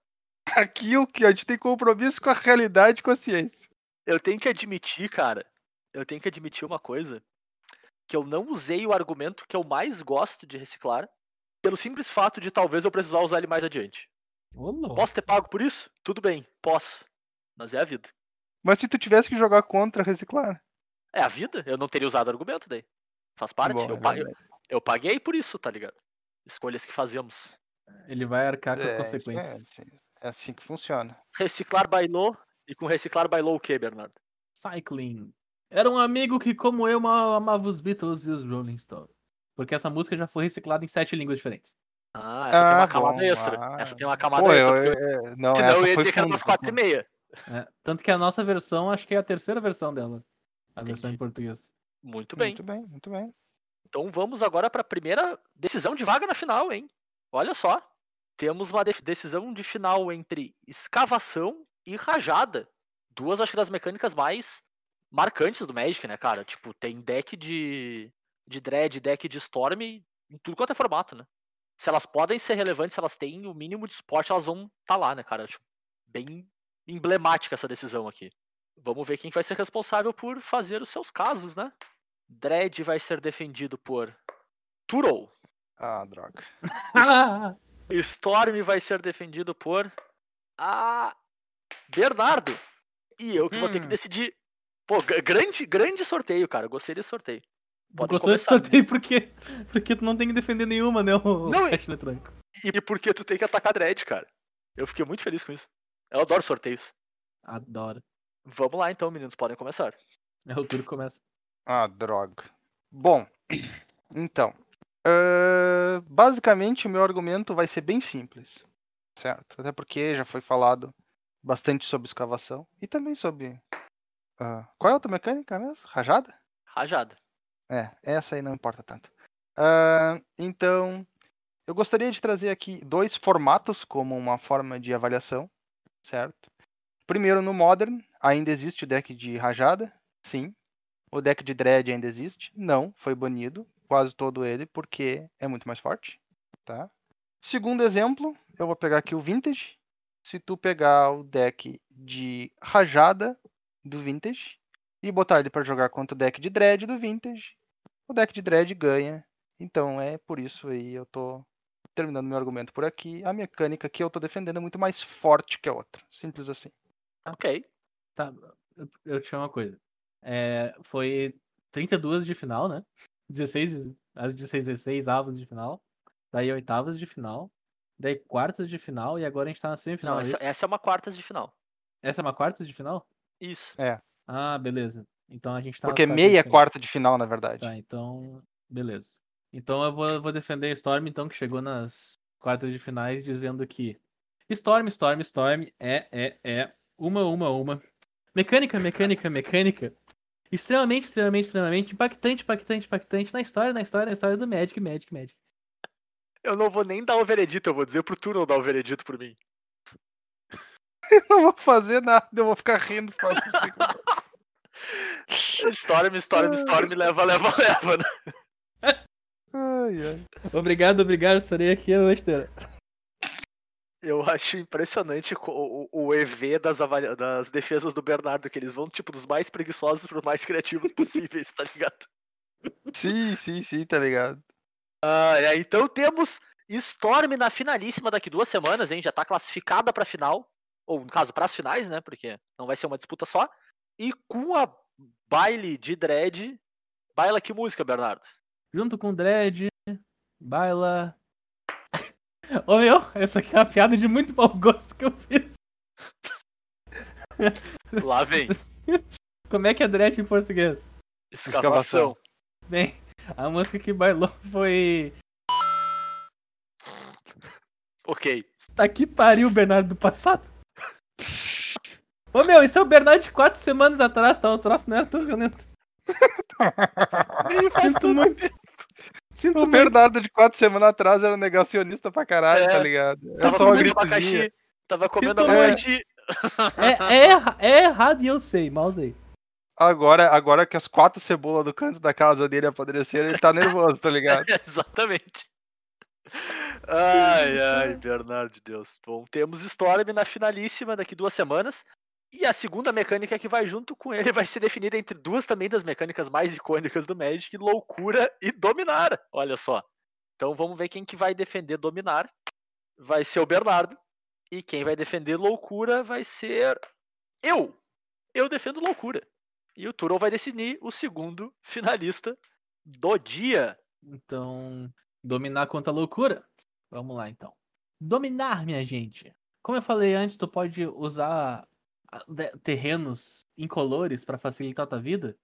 Aqui o que a gente tem compromisso com a realidade e com a ciência. Eu tenho que admitir, cara, eu tenho que admitir uma coisa, que eu não usei o argumento que eu mais gosto de reciclar, pelo simples fato de talvez eu precisar usar ele mais adiante. Posso ter pago por isso? Tudo bem, posso. Mas é a vida. Mas se tu tivesse que jogar contra reciclar. É a vida, eu não teria usado o argumento daí. Faz parte, Bom, eu, é pa- eu, paguei por isso, tá ligado? Escolhas que fazemos. Ele vai arcar com as É, isso consequências. é, assim, é assim que funciona. Reciclar bailou, e com reciclar bailou o quê, Bernardo? Cycling. Era um amigo que, como eu, ma- amava os Beatles e os Rolling Stones. Porque essa música já foi reciclada em sete línguas diferentes. Ah, essa tem Ah, uma camada bom, extra. ah. Essa tem uma camada Pô, extra. eu, é, não, senão essa eu ia dizer que era umas quatro e meia. É, tanto que a nossa versão, acho que é a terceira versão dela. A versão em Entendi. português. Muito bem. Muito bem, muito bem. Então vamos agora para a primeira decisão de vaga na final, hein? Olha só. Temos uma decisão de final entre escavação e rajada. Duas, acho que das mecânicas mais marcantes do Magic, né, cara? Tipo, tem deck de, de Dread, deck de Storm em tudo quanto é formato, né? Se elas podem ser relevantes, se elas têm o mínimo de suporte, elas vão estar lá, né, cara? Tipo, bem emblemática essa decisão aqui. Vamos ver quem vai ser responsável por fazer os seus casos, né? Dread vai ser defendido por Turou. Ah, droga. Storm vai ser defendido por a Bernardo. E eu que vou ter que Hum. decidir. Pô, grande, grande sorteio, cara. Gostei desse sorteio. Podem Gostou desse começar, sorteio porque, porque tu não tem que defender nenhuma, né? O Não, e- eletrônico. E porque tu tem que atacar Dread, cara. Eu fiquei muito feliz com isso. Eu adoro sorteios. Adoro. Vamos lá então, meninos, podem começar. É o turno que começa. Ah, droga. Bom, então. ahn, basicamente, o meu argumento vai ser bem simples. Certo? Até porque já foi falado bastante sobre escavação e também sobre. ah, qual é a outra mecânica mesmo? Rajada? Rajada. É, essa aí não importa tanto. Ah, então, eu gostaria de trazer aqui dois formatos como uma forma de avaliação, certo? Primeiro, no Modern, ainda existe o deck de rajada? Sim. O deck de Dread ainda existe? Não, foi banido, quase todo ele, porque é muito mais forte, tá? Segundo exemplo, eu vou pegar aqui o Vintage. Se tu pegar o deck de rajada do Vintage, e botar ele para jogar contra o deck de Dread do Vintage, o deck de Dread ganha. Então é por isso aí eu tô terminando meu argumento por aqui. A mecânica que eu tô defendendo é muito mais forte que a outra. Simples assim. Ok. Tá, eu, eu tinha uma coisa. É, foi 32 de final, né? 16, as 16, 16 avos de final. daí oitavas de final, daí quartas de final e agora a gente tá na semifinal. Não, é essa, essa é uma quartas de final. Essa é uma quartas de final? Isso. Ah, beleza. Então a gente tá. Porque quartas meia é quarta de final, na verdade. Tá, então. Beleza. Então eu vou, vou defender a Storm, então, que chegou nas quartas de finais, dizendo que Storm, Storm, Storm é, é, é. Uma, uma, uma. Mecânica, mecânica, mecânica. Extremamente, extremamente, extremamente impactante, impactante, impactante na história, na história, na história do Magic, Magic, Magic. Eu não vou nem dar o veredito, eu vou dizer pro Turon dar o veredito por mim. Eu não vou fazer nada, eu vou ficar rindo. Storm, Storm, Storm, leva, leva, leva, né? ai, ai. Obrigado, obrigado, estarei aqui a noite inteira. Eu acho impressionante o, o EV das, avalia- das defesas do Bernardo, que eles vão, tipo, dos mais preguiçosos pro mais criativos possíveis, tá ligado? Sim, sim, sim, tá ligado. Ah, é, então temos Storm na finalíssima daqui duas semanas, hein? Já tá classificada pra final. Ou, no caso, pras finais, né? Porque não vai ser uma disputa só. E com a baile de dread. Baila que música, Bernardo? Junto com o Dredd, baila. Ô meu, essa aqui é uma piada de muito mau gosto que eu fiz. Lá vem. Como é que é Dredd em português? Escavação. Bem, a música que bailou foi. Ok. Tá que pariu Bernardo do passado. Ô meu, esse é o Bernardo de quatro semanas atrás, tá? O troço não era tão violento. Sinto muito. Sinto O muito. Bernardo de quatro semanas atrás era um negacionista pra caralho, É, tá ligado? É Tava só uma comendo gripezinha. abacaxi. Tava comendo Sinto abacaxi. É, é, é errado e eu sei, mal usei. Agora, agora que as quatro cebolas do canto da casa dele apodreceram, ele tá nervoso, tá ligado? Exatamente. Ai, ai, Bernardo de Deus. Bom, temos Storm na finalíssima daqui duas semanas. E a segunda mecânica que vai junto com ele vai ser definida entre duas também das mecânicas mais icônicas do Magic, Loucura e Dominar. Olha só. Então vamos ver quem que vai defender Dominar. Vai ser o Bernardo. E quem vai defender Loucura vai ser eu. Eu defendo Loucura. E o Turo vai decidir o segundo finalista do dia. Então, dominar contra loucura? Vamos lá então. Dominar, minha gente. Como eu falei antes, tu pode usar terrenos incolores para facilitar a tua vida,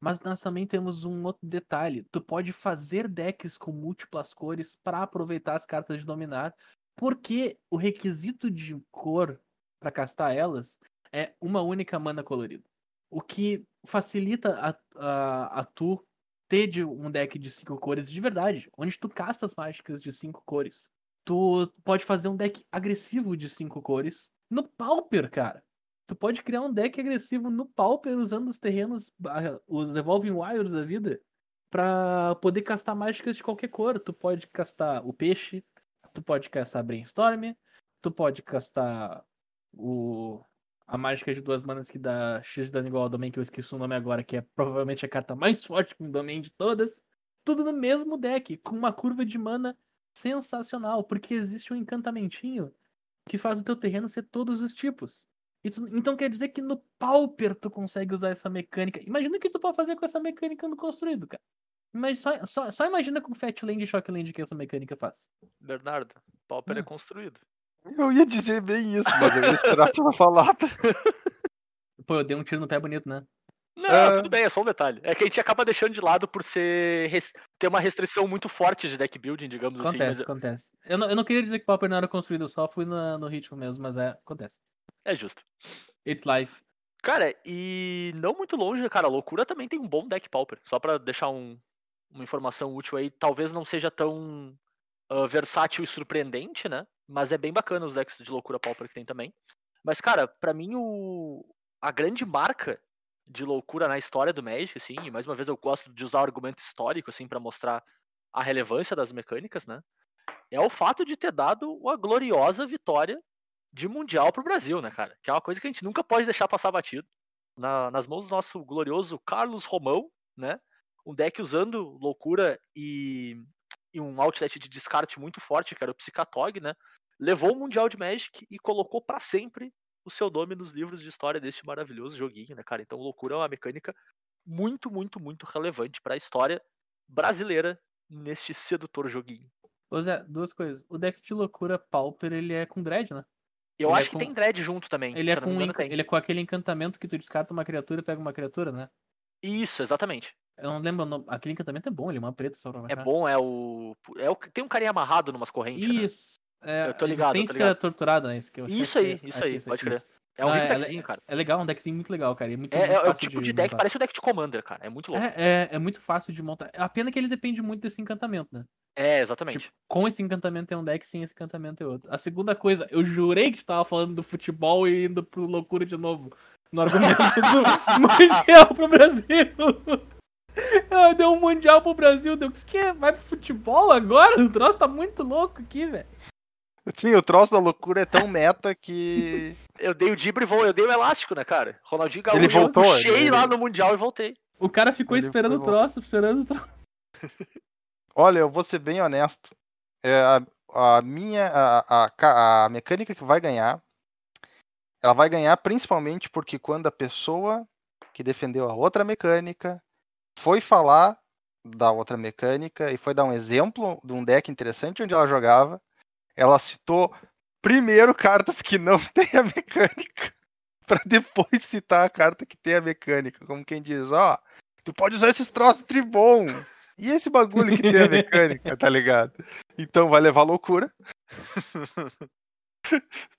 mas nós também temos um outro detalhe. Tu pode fazer decks com múltiplas cores para aproveitar as cartas de dominar, porque o requisito de cor para castar elas é uma única mana colorida. O que facilita a, a, a tu ter de um deck de cinco cores de verdade, onde tu casta as mágicas de cinco cores. Tu pode fazer um deck agressivo de cinco cores no Pauper, cara. Tu pode criar um deck agressivo no Pauper usando os terrenos, os Evolving Wires da vida, pra poder castar mágicas de qualquer cor. Tu pode castar o peixe, tu pode castar Brainstorm, tu pode castar o a mágica de duas manas que dá X de dano igual ao Domain, que eu esqueci o nome agora, que é provavelmente a carta mais forte com Domain de todas. Tudo no mesmo deck, com uma curva de mana sensacional, porque existe um encantamentinho que faz o teu terreno ser todos os tipos. Tu- então quer dizer que no Pauper tu consegue usar essa mecânica. Imagina o que tu pode fazer com essa mecânica no construído, cara. Mas só, só, só imagina com Fatland e Shockland que essa mecânica faz. Bernardo, Pauper é Hum. construído. Eu ia dizer bem isso, mas eu ia esperar tu falar. Pô, eu dei um tiro no pé bonito, né? Não, Ah. tudo bem, é só um detalhe. É que a gente acaba deixando de lado por ser res- ter uma restrição muito forte de deck building, digamos assim. Acontece, Mas acontece. Eu não, eu não queria dizer que Pauper não era construído, eu só fui na- no ritmo mesmo, mas é, acontece. É justo. It's life. Cara, e não muito longe, cara, a loucura também tem um bom deck Pauper. Só pra deixar um- uma informação útil aí, talvez não seja tão ah, versátil e surpreendente, né? Mas é bem bacana os decks de loucura Pauper que tem também. Mas, cara, pra mim o... a grande marca de loucura na história do Magic, assim, e mais uma vez eu gosto de usar o argumento histórico, assim, pra mostrar a relevância das mecânicas, né? É o fato de ter dado uma gloriosa vitória de Mundial pro Brasil, né, cara? Que é uma coisa que a gente nunca pode deixar passar batido. Na- nas mãos do nosso glorioso Carlos Romão, né? Um deck usando loucura e, e um outlet de descarte muito forte, que era o Psicatog, né? Levou o Mundial de Magic e colocou pra sempre o seu nome nos livros de história deste maravilhoso joguinho, né, cara? Então, loucura é uma mecânica muito, muito, muito relevante pra história brasileira neste sedutor joguinho. Ô Zé, duas coisas. O deck de loucura Pauper, ele é com dread, né? Eu Ele é acho que com- tem dread junto também. Ele é, com, engano, tem. ele é com aquele encantamento que tu descarta uma criatura e pega uma criatura, né? Isso, exatamente. Eu não lembro. Aquele encantamento é bom, ele é uma preta só pra É baixar. bom, é o. É o que tem um carinha amarrado numas correntes. né? Isso. É, Eu tô ligado, eu tô ligado. torturada, né? Isso, que eu Isso que- aí, isso achei aí, isso pode crer. isso. É um Ah, é, deckzinho, cara. É legal, um deckzinho muito legal, cara. e muito, É, muito é, é o tipo de deck, montar. parece o deck de Commander, cara. É muito louco. É, é, é muito fácil de montar. A pena que ele depende muito desse encantamento, né? É, exatamente. Tipo, com esse encantamento é um deck, sem esse encantamento é outro. A segunda coisa, eu jurei que tu tava falando do futebol e indo pro loucura de novo. No argumento do Mundial pro Brasil. Ah, deu um Mundial pro Brasil, deu o quê? Vai pro futebol agora? O troço tá muito louco aqui, velho. Sim, o troço da loucura é tão meta que. Eu dei o Dibre e vou, eu dei o elástico, né, cara? Ronaldinho Gaúcho, Ele voltou, eu puxei ele- lá no Mundial e voltei. O cara ficou Ele esperando o troço, esperando o troço. Olha, eu vou ser bem honesto. É, a, a minha. A, a, a mecânica que vai ganhar. Ela vai ganhar principalmente porque quando a pessoa que defendeu a outra mecânica foi falar da outra mecânica e foi dar um exemplo de um deck interessante onde ela jogava, ela citou primeiro cartas que não tem a mecânica para depois citar a carta que tem a mecânica, como quem diz, ó, tu pode usar esses troços tribom. E esse bagulho que tem a mecânica, tá ligado? Então vai levar loucura.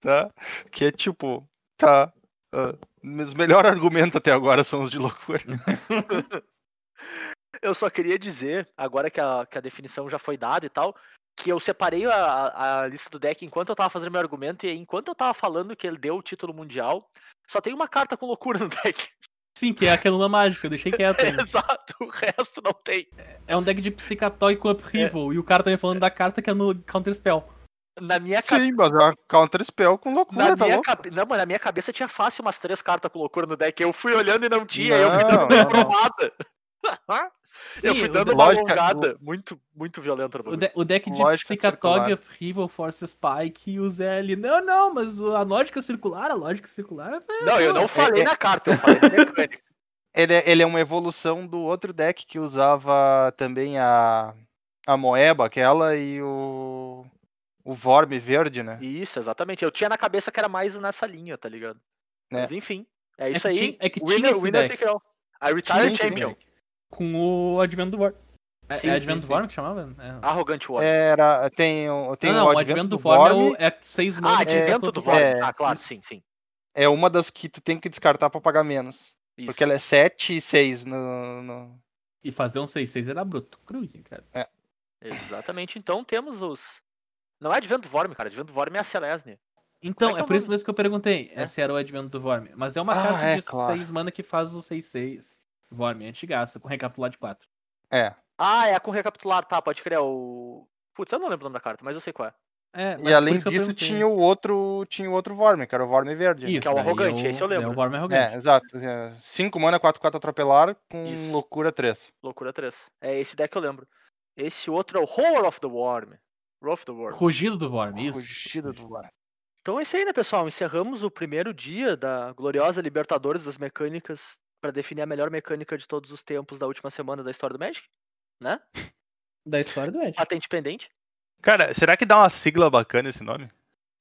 tá? Que é tipo, tá. ah, os melhores argumentos até agora são os de loucura. Eu só queria dizer, agora que a, que a definição já foi dada e tal, que eu separei a, a- a lista do deck enquanto eu tava fazendo meu argumento e enquanto eu tava falando que ele deu o título mundial, só tem uma carta com loucura no deck. Sim, que é aquela mágica, eu deixei quieto ainda. Exato, o resto não tem. É um deck de Psicatói com Upheaval, e o cara tá me falando da carta que é no Counter Spell. Na minha cabeça. Sim, mas é uma counter spell com loucura, Na tá minha, cabe... não, mas na minha cabeça tinha fácil umas três cartas com loucura no deck. Eu fui olhando e não tinha, eu fui Não, dando uma não, não. Cromada. eu Sim, fui o dando uma Lógica- alongada muito, muito violenta no O, de- o deck de Lógica. Upheaval, Force Spike e o Zé ali. Não, não, mas o- a lógica circular, a lógica circular. é- Não, eu não falei é- na carta, eu falei na mecânica. Ele é, ele é uma evolução do outro deck que usava também a, a Moeba, aquela, e o. O Vorme verde, né? Isso, exatamente. Eu tinha na cabeça que era mais nessa linha, tá ligado? É. Mas enfim, é isso que aí. tinha- é que tinha winner, esse winner deck. take all. I retire Sim, sim, champion. sim. Com o Advento do War. É, Sim, é sim, Advento do sim. War que chamava? É. Arrogante War. Era. Tem, o- tem não, não, o Advento Advento do do War é, o- é seis Ah, manas. advento do War. War. É, ah, claro, sim, sim. é uma das que tu tem que descartar pra pagar menos. Isso. Porque ela é 7 e 6 no, no- E fazer um 6-6 era bruto. Cruz, cara. Exatamente. Então temos os. Não é Advento do Vorme, cara. Advento do Vorme é a Celestia. Então, é é, é por isso mesmo que eu perguntei. É. Esse era o Advento do Vorme. Mas é uma Ah, carta é, de claro. 6 mana que faz o 6-6 Vorme, antigaça, com recapitular de 4. É. Ah, é com recapitular, tá, pode crer. é O. Putz, eu não lembro o nome da carta, mas eu sei qual é. É, E além eu disso, tinha o outro. Tinha o outro Vorme, que era o Vorme verde. Isso, que é o arrogante, esse eu lembro. É o Vorme arrogante. É, exato. 5 mana, 4, 4 atropelar com Isso. loucura 3. Loucura 3. É esse deck eu lembro. Esse outro é o Horror of the Worm. Roar of the Worm. Rugido do Vorme, isso. Fugida do Vorme. Então é isso aí, né, pessoal? Encerramos o primeiro dia da gloriosa Libertadores das Mecânicas para definir a melhor mecânica de todos os tempos da última semana da história do Magic, né? Da história do Ed. Patente pendente. Cara, será que dá uma sigla bacana esse nome?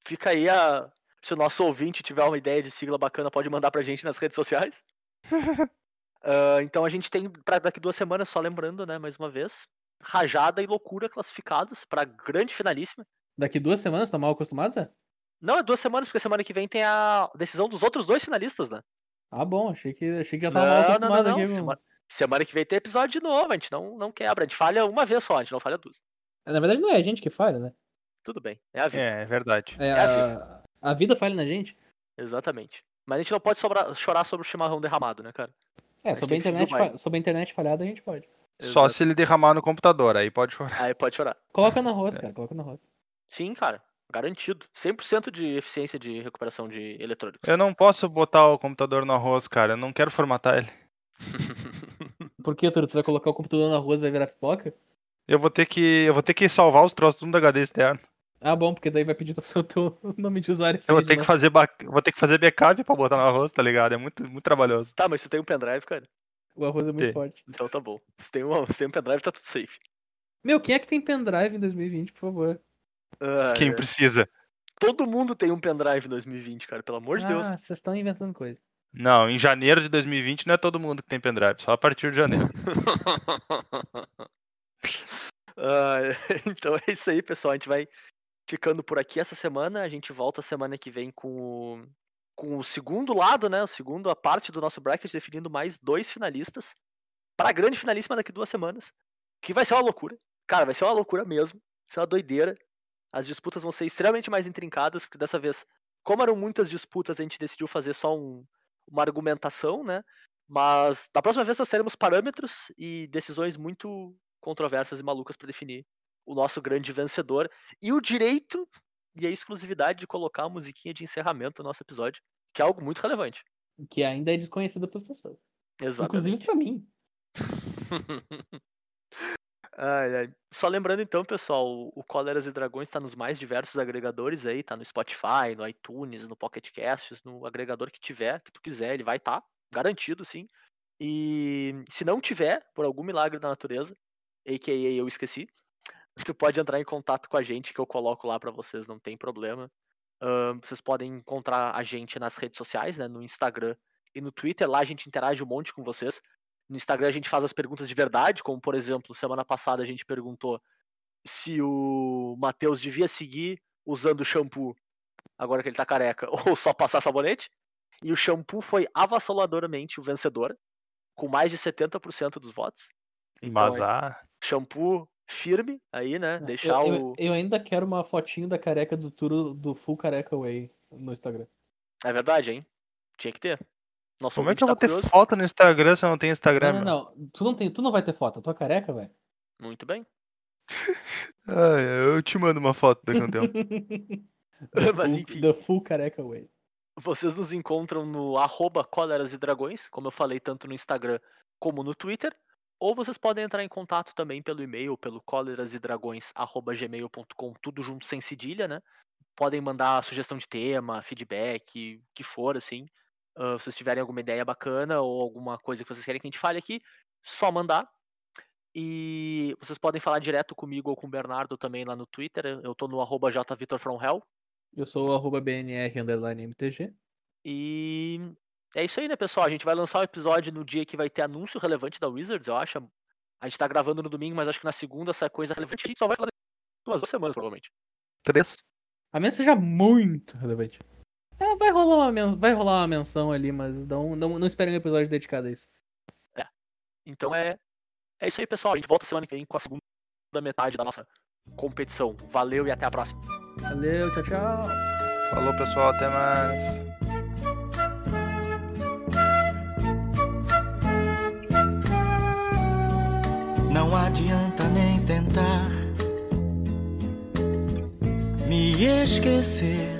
Fica aí a. Se o nosso ouvinte tiver uma ideia de sigla bacana, pode mandar pra gente nas redes sociais. Ah, então a gente tem pra daqui duas semanas, só lembrando, né, mais uma vez, Rajada e Loucura classificados pra grande finalíssima. Daqui duas semanas, tá mal acostumado, Zé? Não, é duas semanas, porque semana que vem tem a decisão dos outros dois finalistas, né? Ah, bom, achei que, achei que já tava mal Não, não, não, não. aqui. Semana, semana que vem tem episódio de novo, a gente não, não quebra. A gente falha uma vez só, a gente não falha duas. Na verdade, não é a gente que falha, né? Tudo bem, é a vida. É, é verdade. É, É a a, a vida falha na gente. Exatamente. Mas a gente não pode sobrar- chorar sobre o chimarrão derramado, né, cara? É, sobre a, internet, fa- sobre a internet falhada a gente pode. Só Exato. se ele derramar no computador, aí pode chorar. Aí pode chorar. Coloca no arroz, cara, coloca no arroz. Sim, cara. Garantido. 100% de eficiência de recuperação de eletrônicos. Eu não posso botar o computador no arroz, cara. Eu não quero formatar ele. Por que, Turo? Tu vai colocar o computador no arroz e vai virar pipoca? Eu vou ter que. Eu vou ter que salvar os troços tudo do HD externo. Ah, bom, porque daí vai pedir o seu teu nome de usuário. Eu vou ter que novo. fazer ba... vou ter que fazer backup pra botar no arroz, tá ligado? É muito, muito trabalhoso. Tá, mas você tem um pendrive, cara. O arroz é muito Tem. forte. Então tá bom. Se tem um, se tem um pendrive, tá tudo safe. Meu, quem é que tem pendrive em 2020, por favor? Ah, Quem é. precisa? Todo mundo tem um pendrive em 2020, cara, pelo amor de Deus. Ah, vocês estão inventando coisa. Não, em janeiro de 2020 não é todo mundo que tem pendrive, só a partir de janeiro. Ah, então é isso aí, pessoal. A gente vai ficando por aqui essa semana. A gente volta semana que vem com o, com o segundo lado, né? O segundo, a parte do nosso bracket, definindo mais dois finalistas. Para a grande finalíssima daqui duas semanas. Que vai ser uma loucura. Cara, vai ser uma loucura mesmo. Vai ser uma doideira. As disputas vão ser extremamente mais intrincadas, porque dessa vez, como eram muitas disputas, a gente decidiu fazer só um- uma argumentação, né? Mas da próxima vez nós teremos parâmetros e decisões muito controversas e malucas para definir o nosso grande vencedor e o direito e a exclusividade de colocar a musiquinha de encerramento do nosso episódio, que é algo muito relevante. Que ainda é desconhecido para as pessoas. Inclusive Exatamente. pra mim. Ai, ai. Só lembrando então, pessoal, o- o e Dragões está nos mais diversos agregadores aí, tá no Spotify, no iTunes, no Pocket Casts, no agregador que tiver, que tu quiser, ele vai estar, garantido, sim. E se não tiver, por algum milagre da natureza, a.k.a. eu esqueci, tu pode entrar em contato com a gente que eu coloco lá pra vocês, não tem problema. Ahn, vocês podem encontrar a gente nas redes sociais, né, no Instagram e no Twitter, lá a gente interage um monte com vocês. No Instagram a gente faz as perguntas de verdade, como por exemplo, semana passada a gente perguntou se o Matheus devia seguir usando shampoo agora que ele tá careca ou só passar sabonete. E o shampoo foi avassaladoramente o vencedor, com mais de 70% dos votos. Então, Mas é ah, shampoo firme aí, né? Deixar eu, eu- o. eu ainda quero uma fotinho da careca do tour do Full Careca Way no Instagram. É verdade, hein? Tinha que ter. Nosso como é que eu tá vou ter curioso. foto no Instagram se eu não tenho Instagram? Não, não, não. Tu não, tem, tu não vai ter foto. Tu é careca, velho? Muito bem. Ai, eu te mando uma foto daqui a um tempo. The Mas full- enfim. The Full Careca Way. Vocês nos encontram no arroba Coleras e Dragões, como eu falei, tanto no Instagram como no Twitter. Ou vocês podem entrar em contato também pelo e-mail, pelo colerasedragões.gmail.com, tudo junto sem cedilha, né? Podem mandar sugestão de tema, feedback, o que for, assim. Ah, se vocês tiverem alguma ideia bacana ou alguma coisa que vocês querem que a gente fale aqui, só mandar. E vocês podem falar direto comigo ou com o Bernardo também lá no Twitter. Eu tô no arroba jvitorfromhell. Eu sou o arroba BNR underline MTG. E é isso aí, né, pessoal? A gente vai lançar o episódio no dia que vai ter anúncio relevante da Wizards, eu acho. A gente tá gravando no domingo, mas acho que na segunda essa coisa relevante a gente só vai falar umas duas semanas, provavelmente. Três. A menos que seja muito relevante. É, vai rolar uma, men- vai rolar uma menção ali, mas não, não, não esperem um episódio dedicado a isso. Então é, é isso aí, pessoal. A gente volta semana que vem com a segunda metade da nossa competição. Valeu e até a próxima. Valeu, tchau, tchau. Falou, pessoal. Até mais. Não adianta nem tentar me esquecer.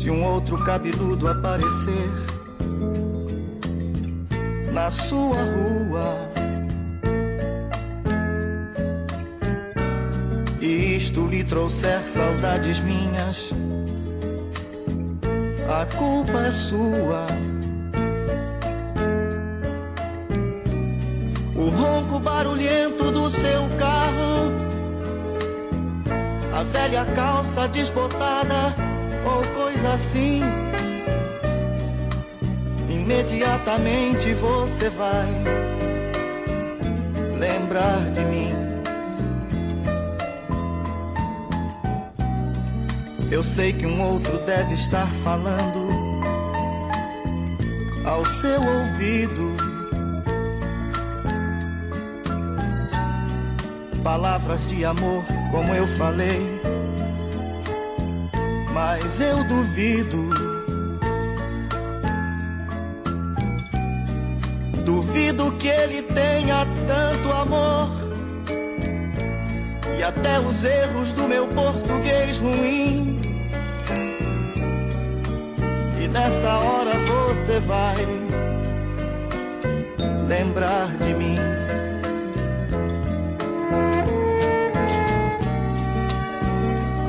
Se um outro cabeludo aparecer na sua rua. e isto lhe trouxer saudades minhas, a culpa é sua. O ronco barulhento do seu carro, a velha calça desbotada ou coisa assim. Imediatamente você vai lembrar de mim. Eu sei que um outro deve estar falando ao seu ouvido. Palavras de amor, como eu falei, mas eu duvido. Duvido que ele tenha tanto amor. E até os erros do meu português ruim. E nessa hora você vai lembrar de mim.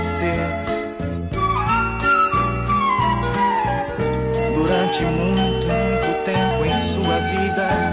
Esquecer. Durante muito, muito tempo em sua vida,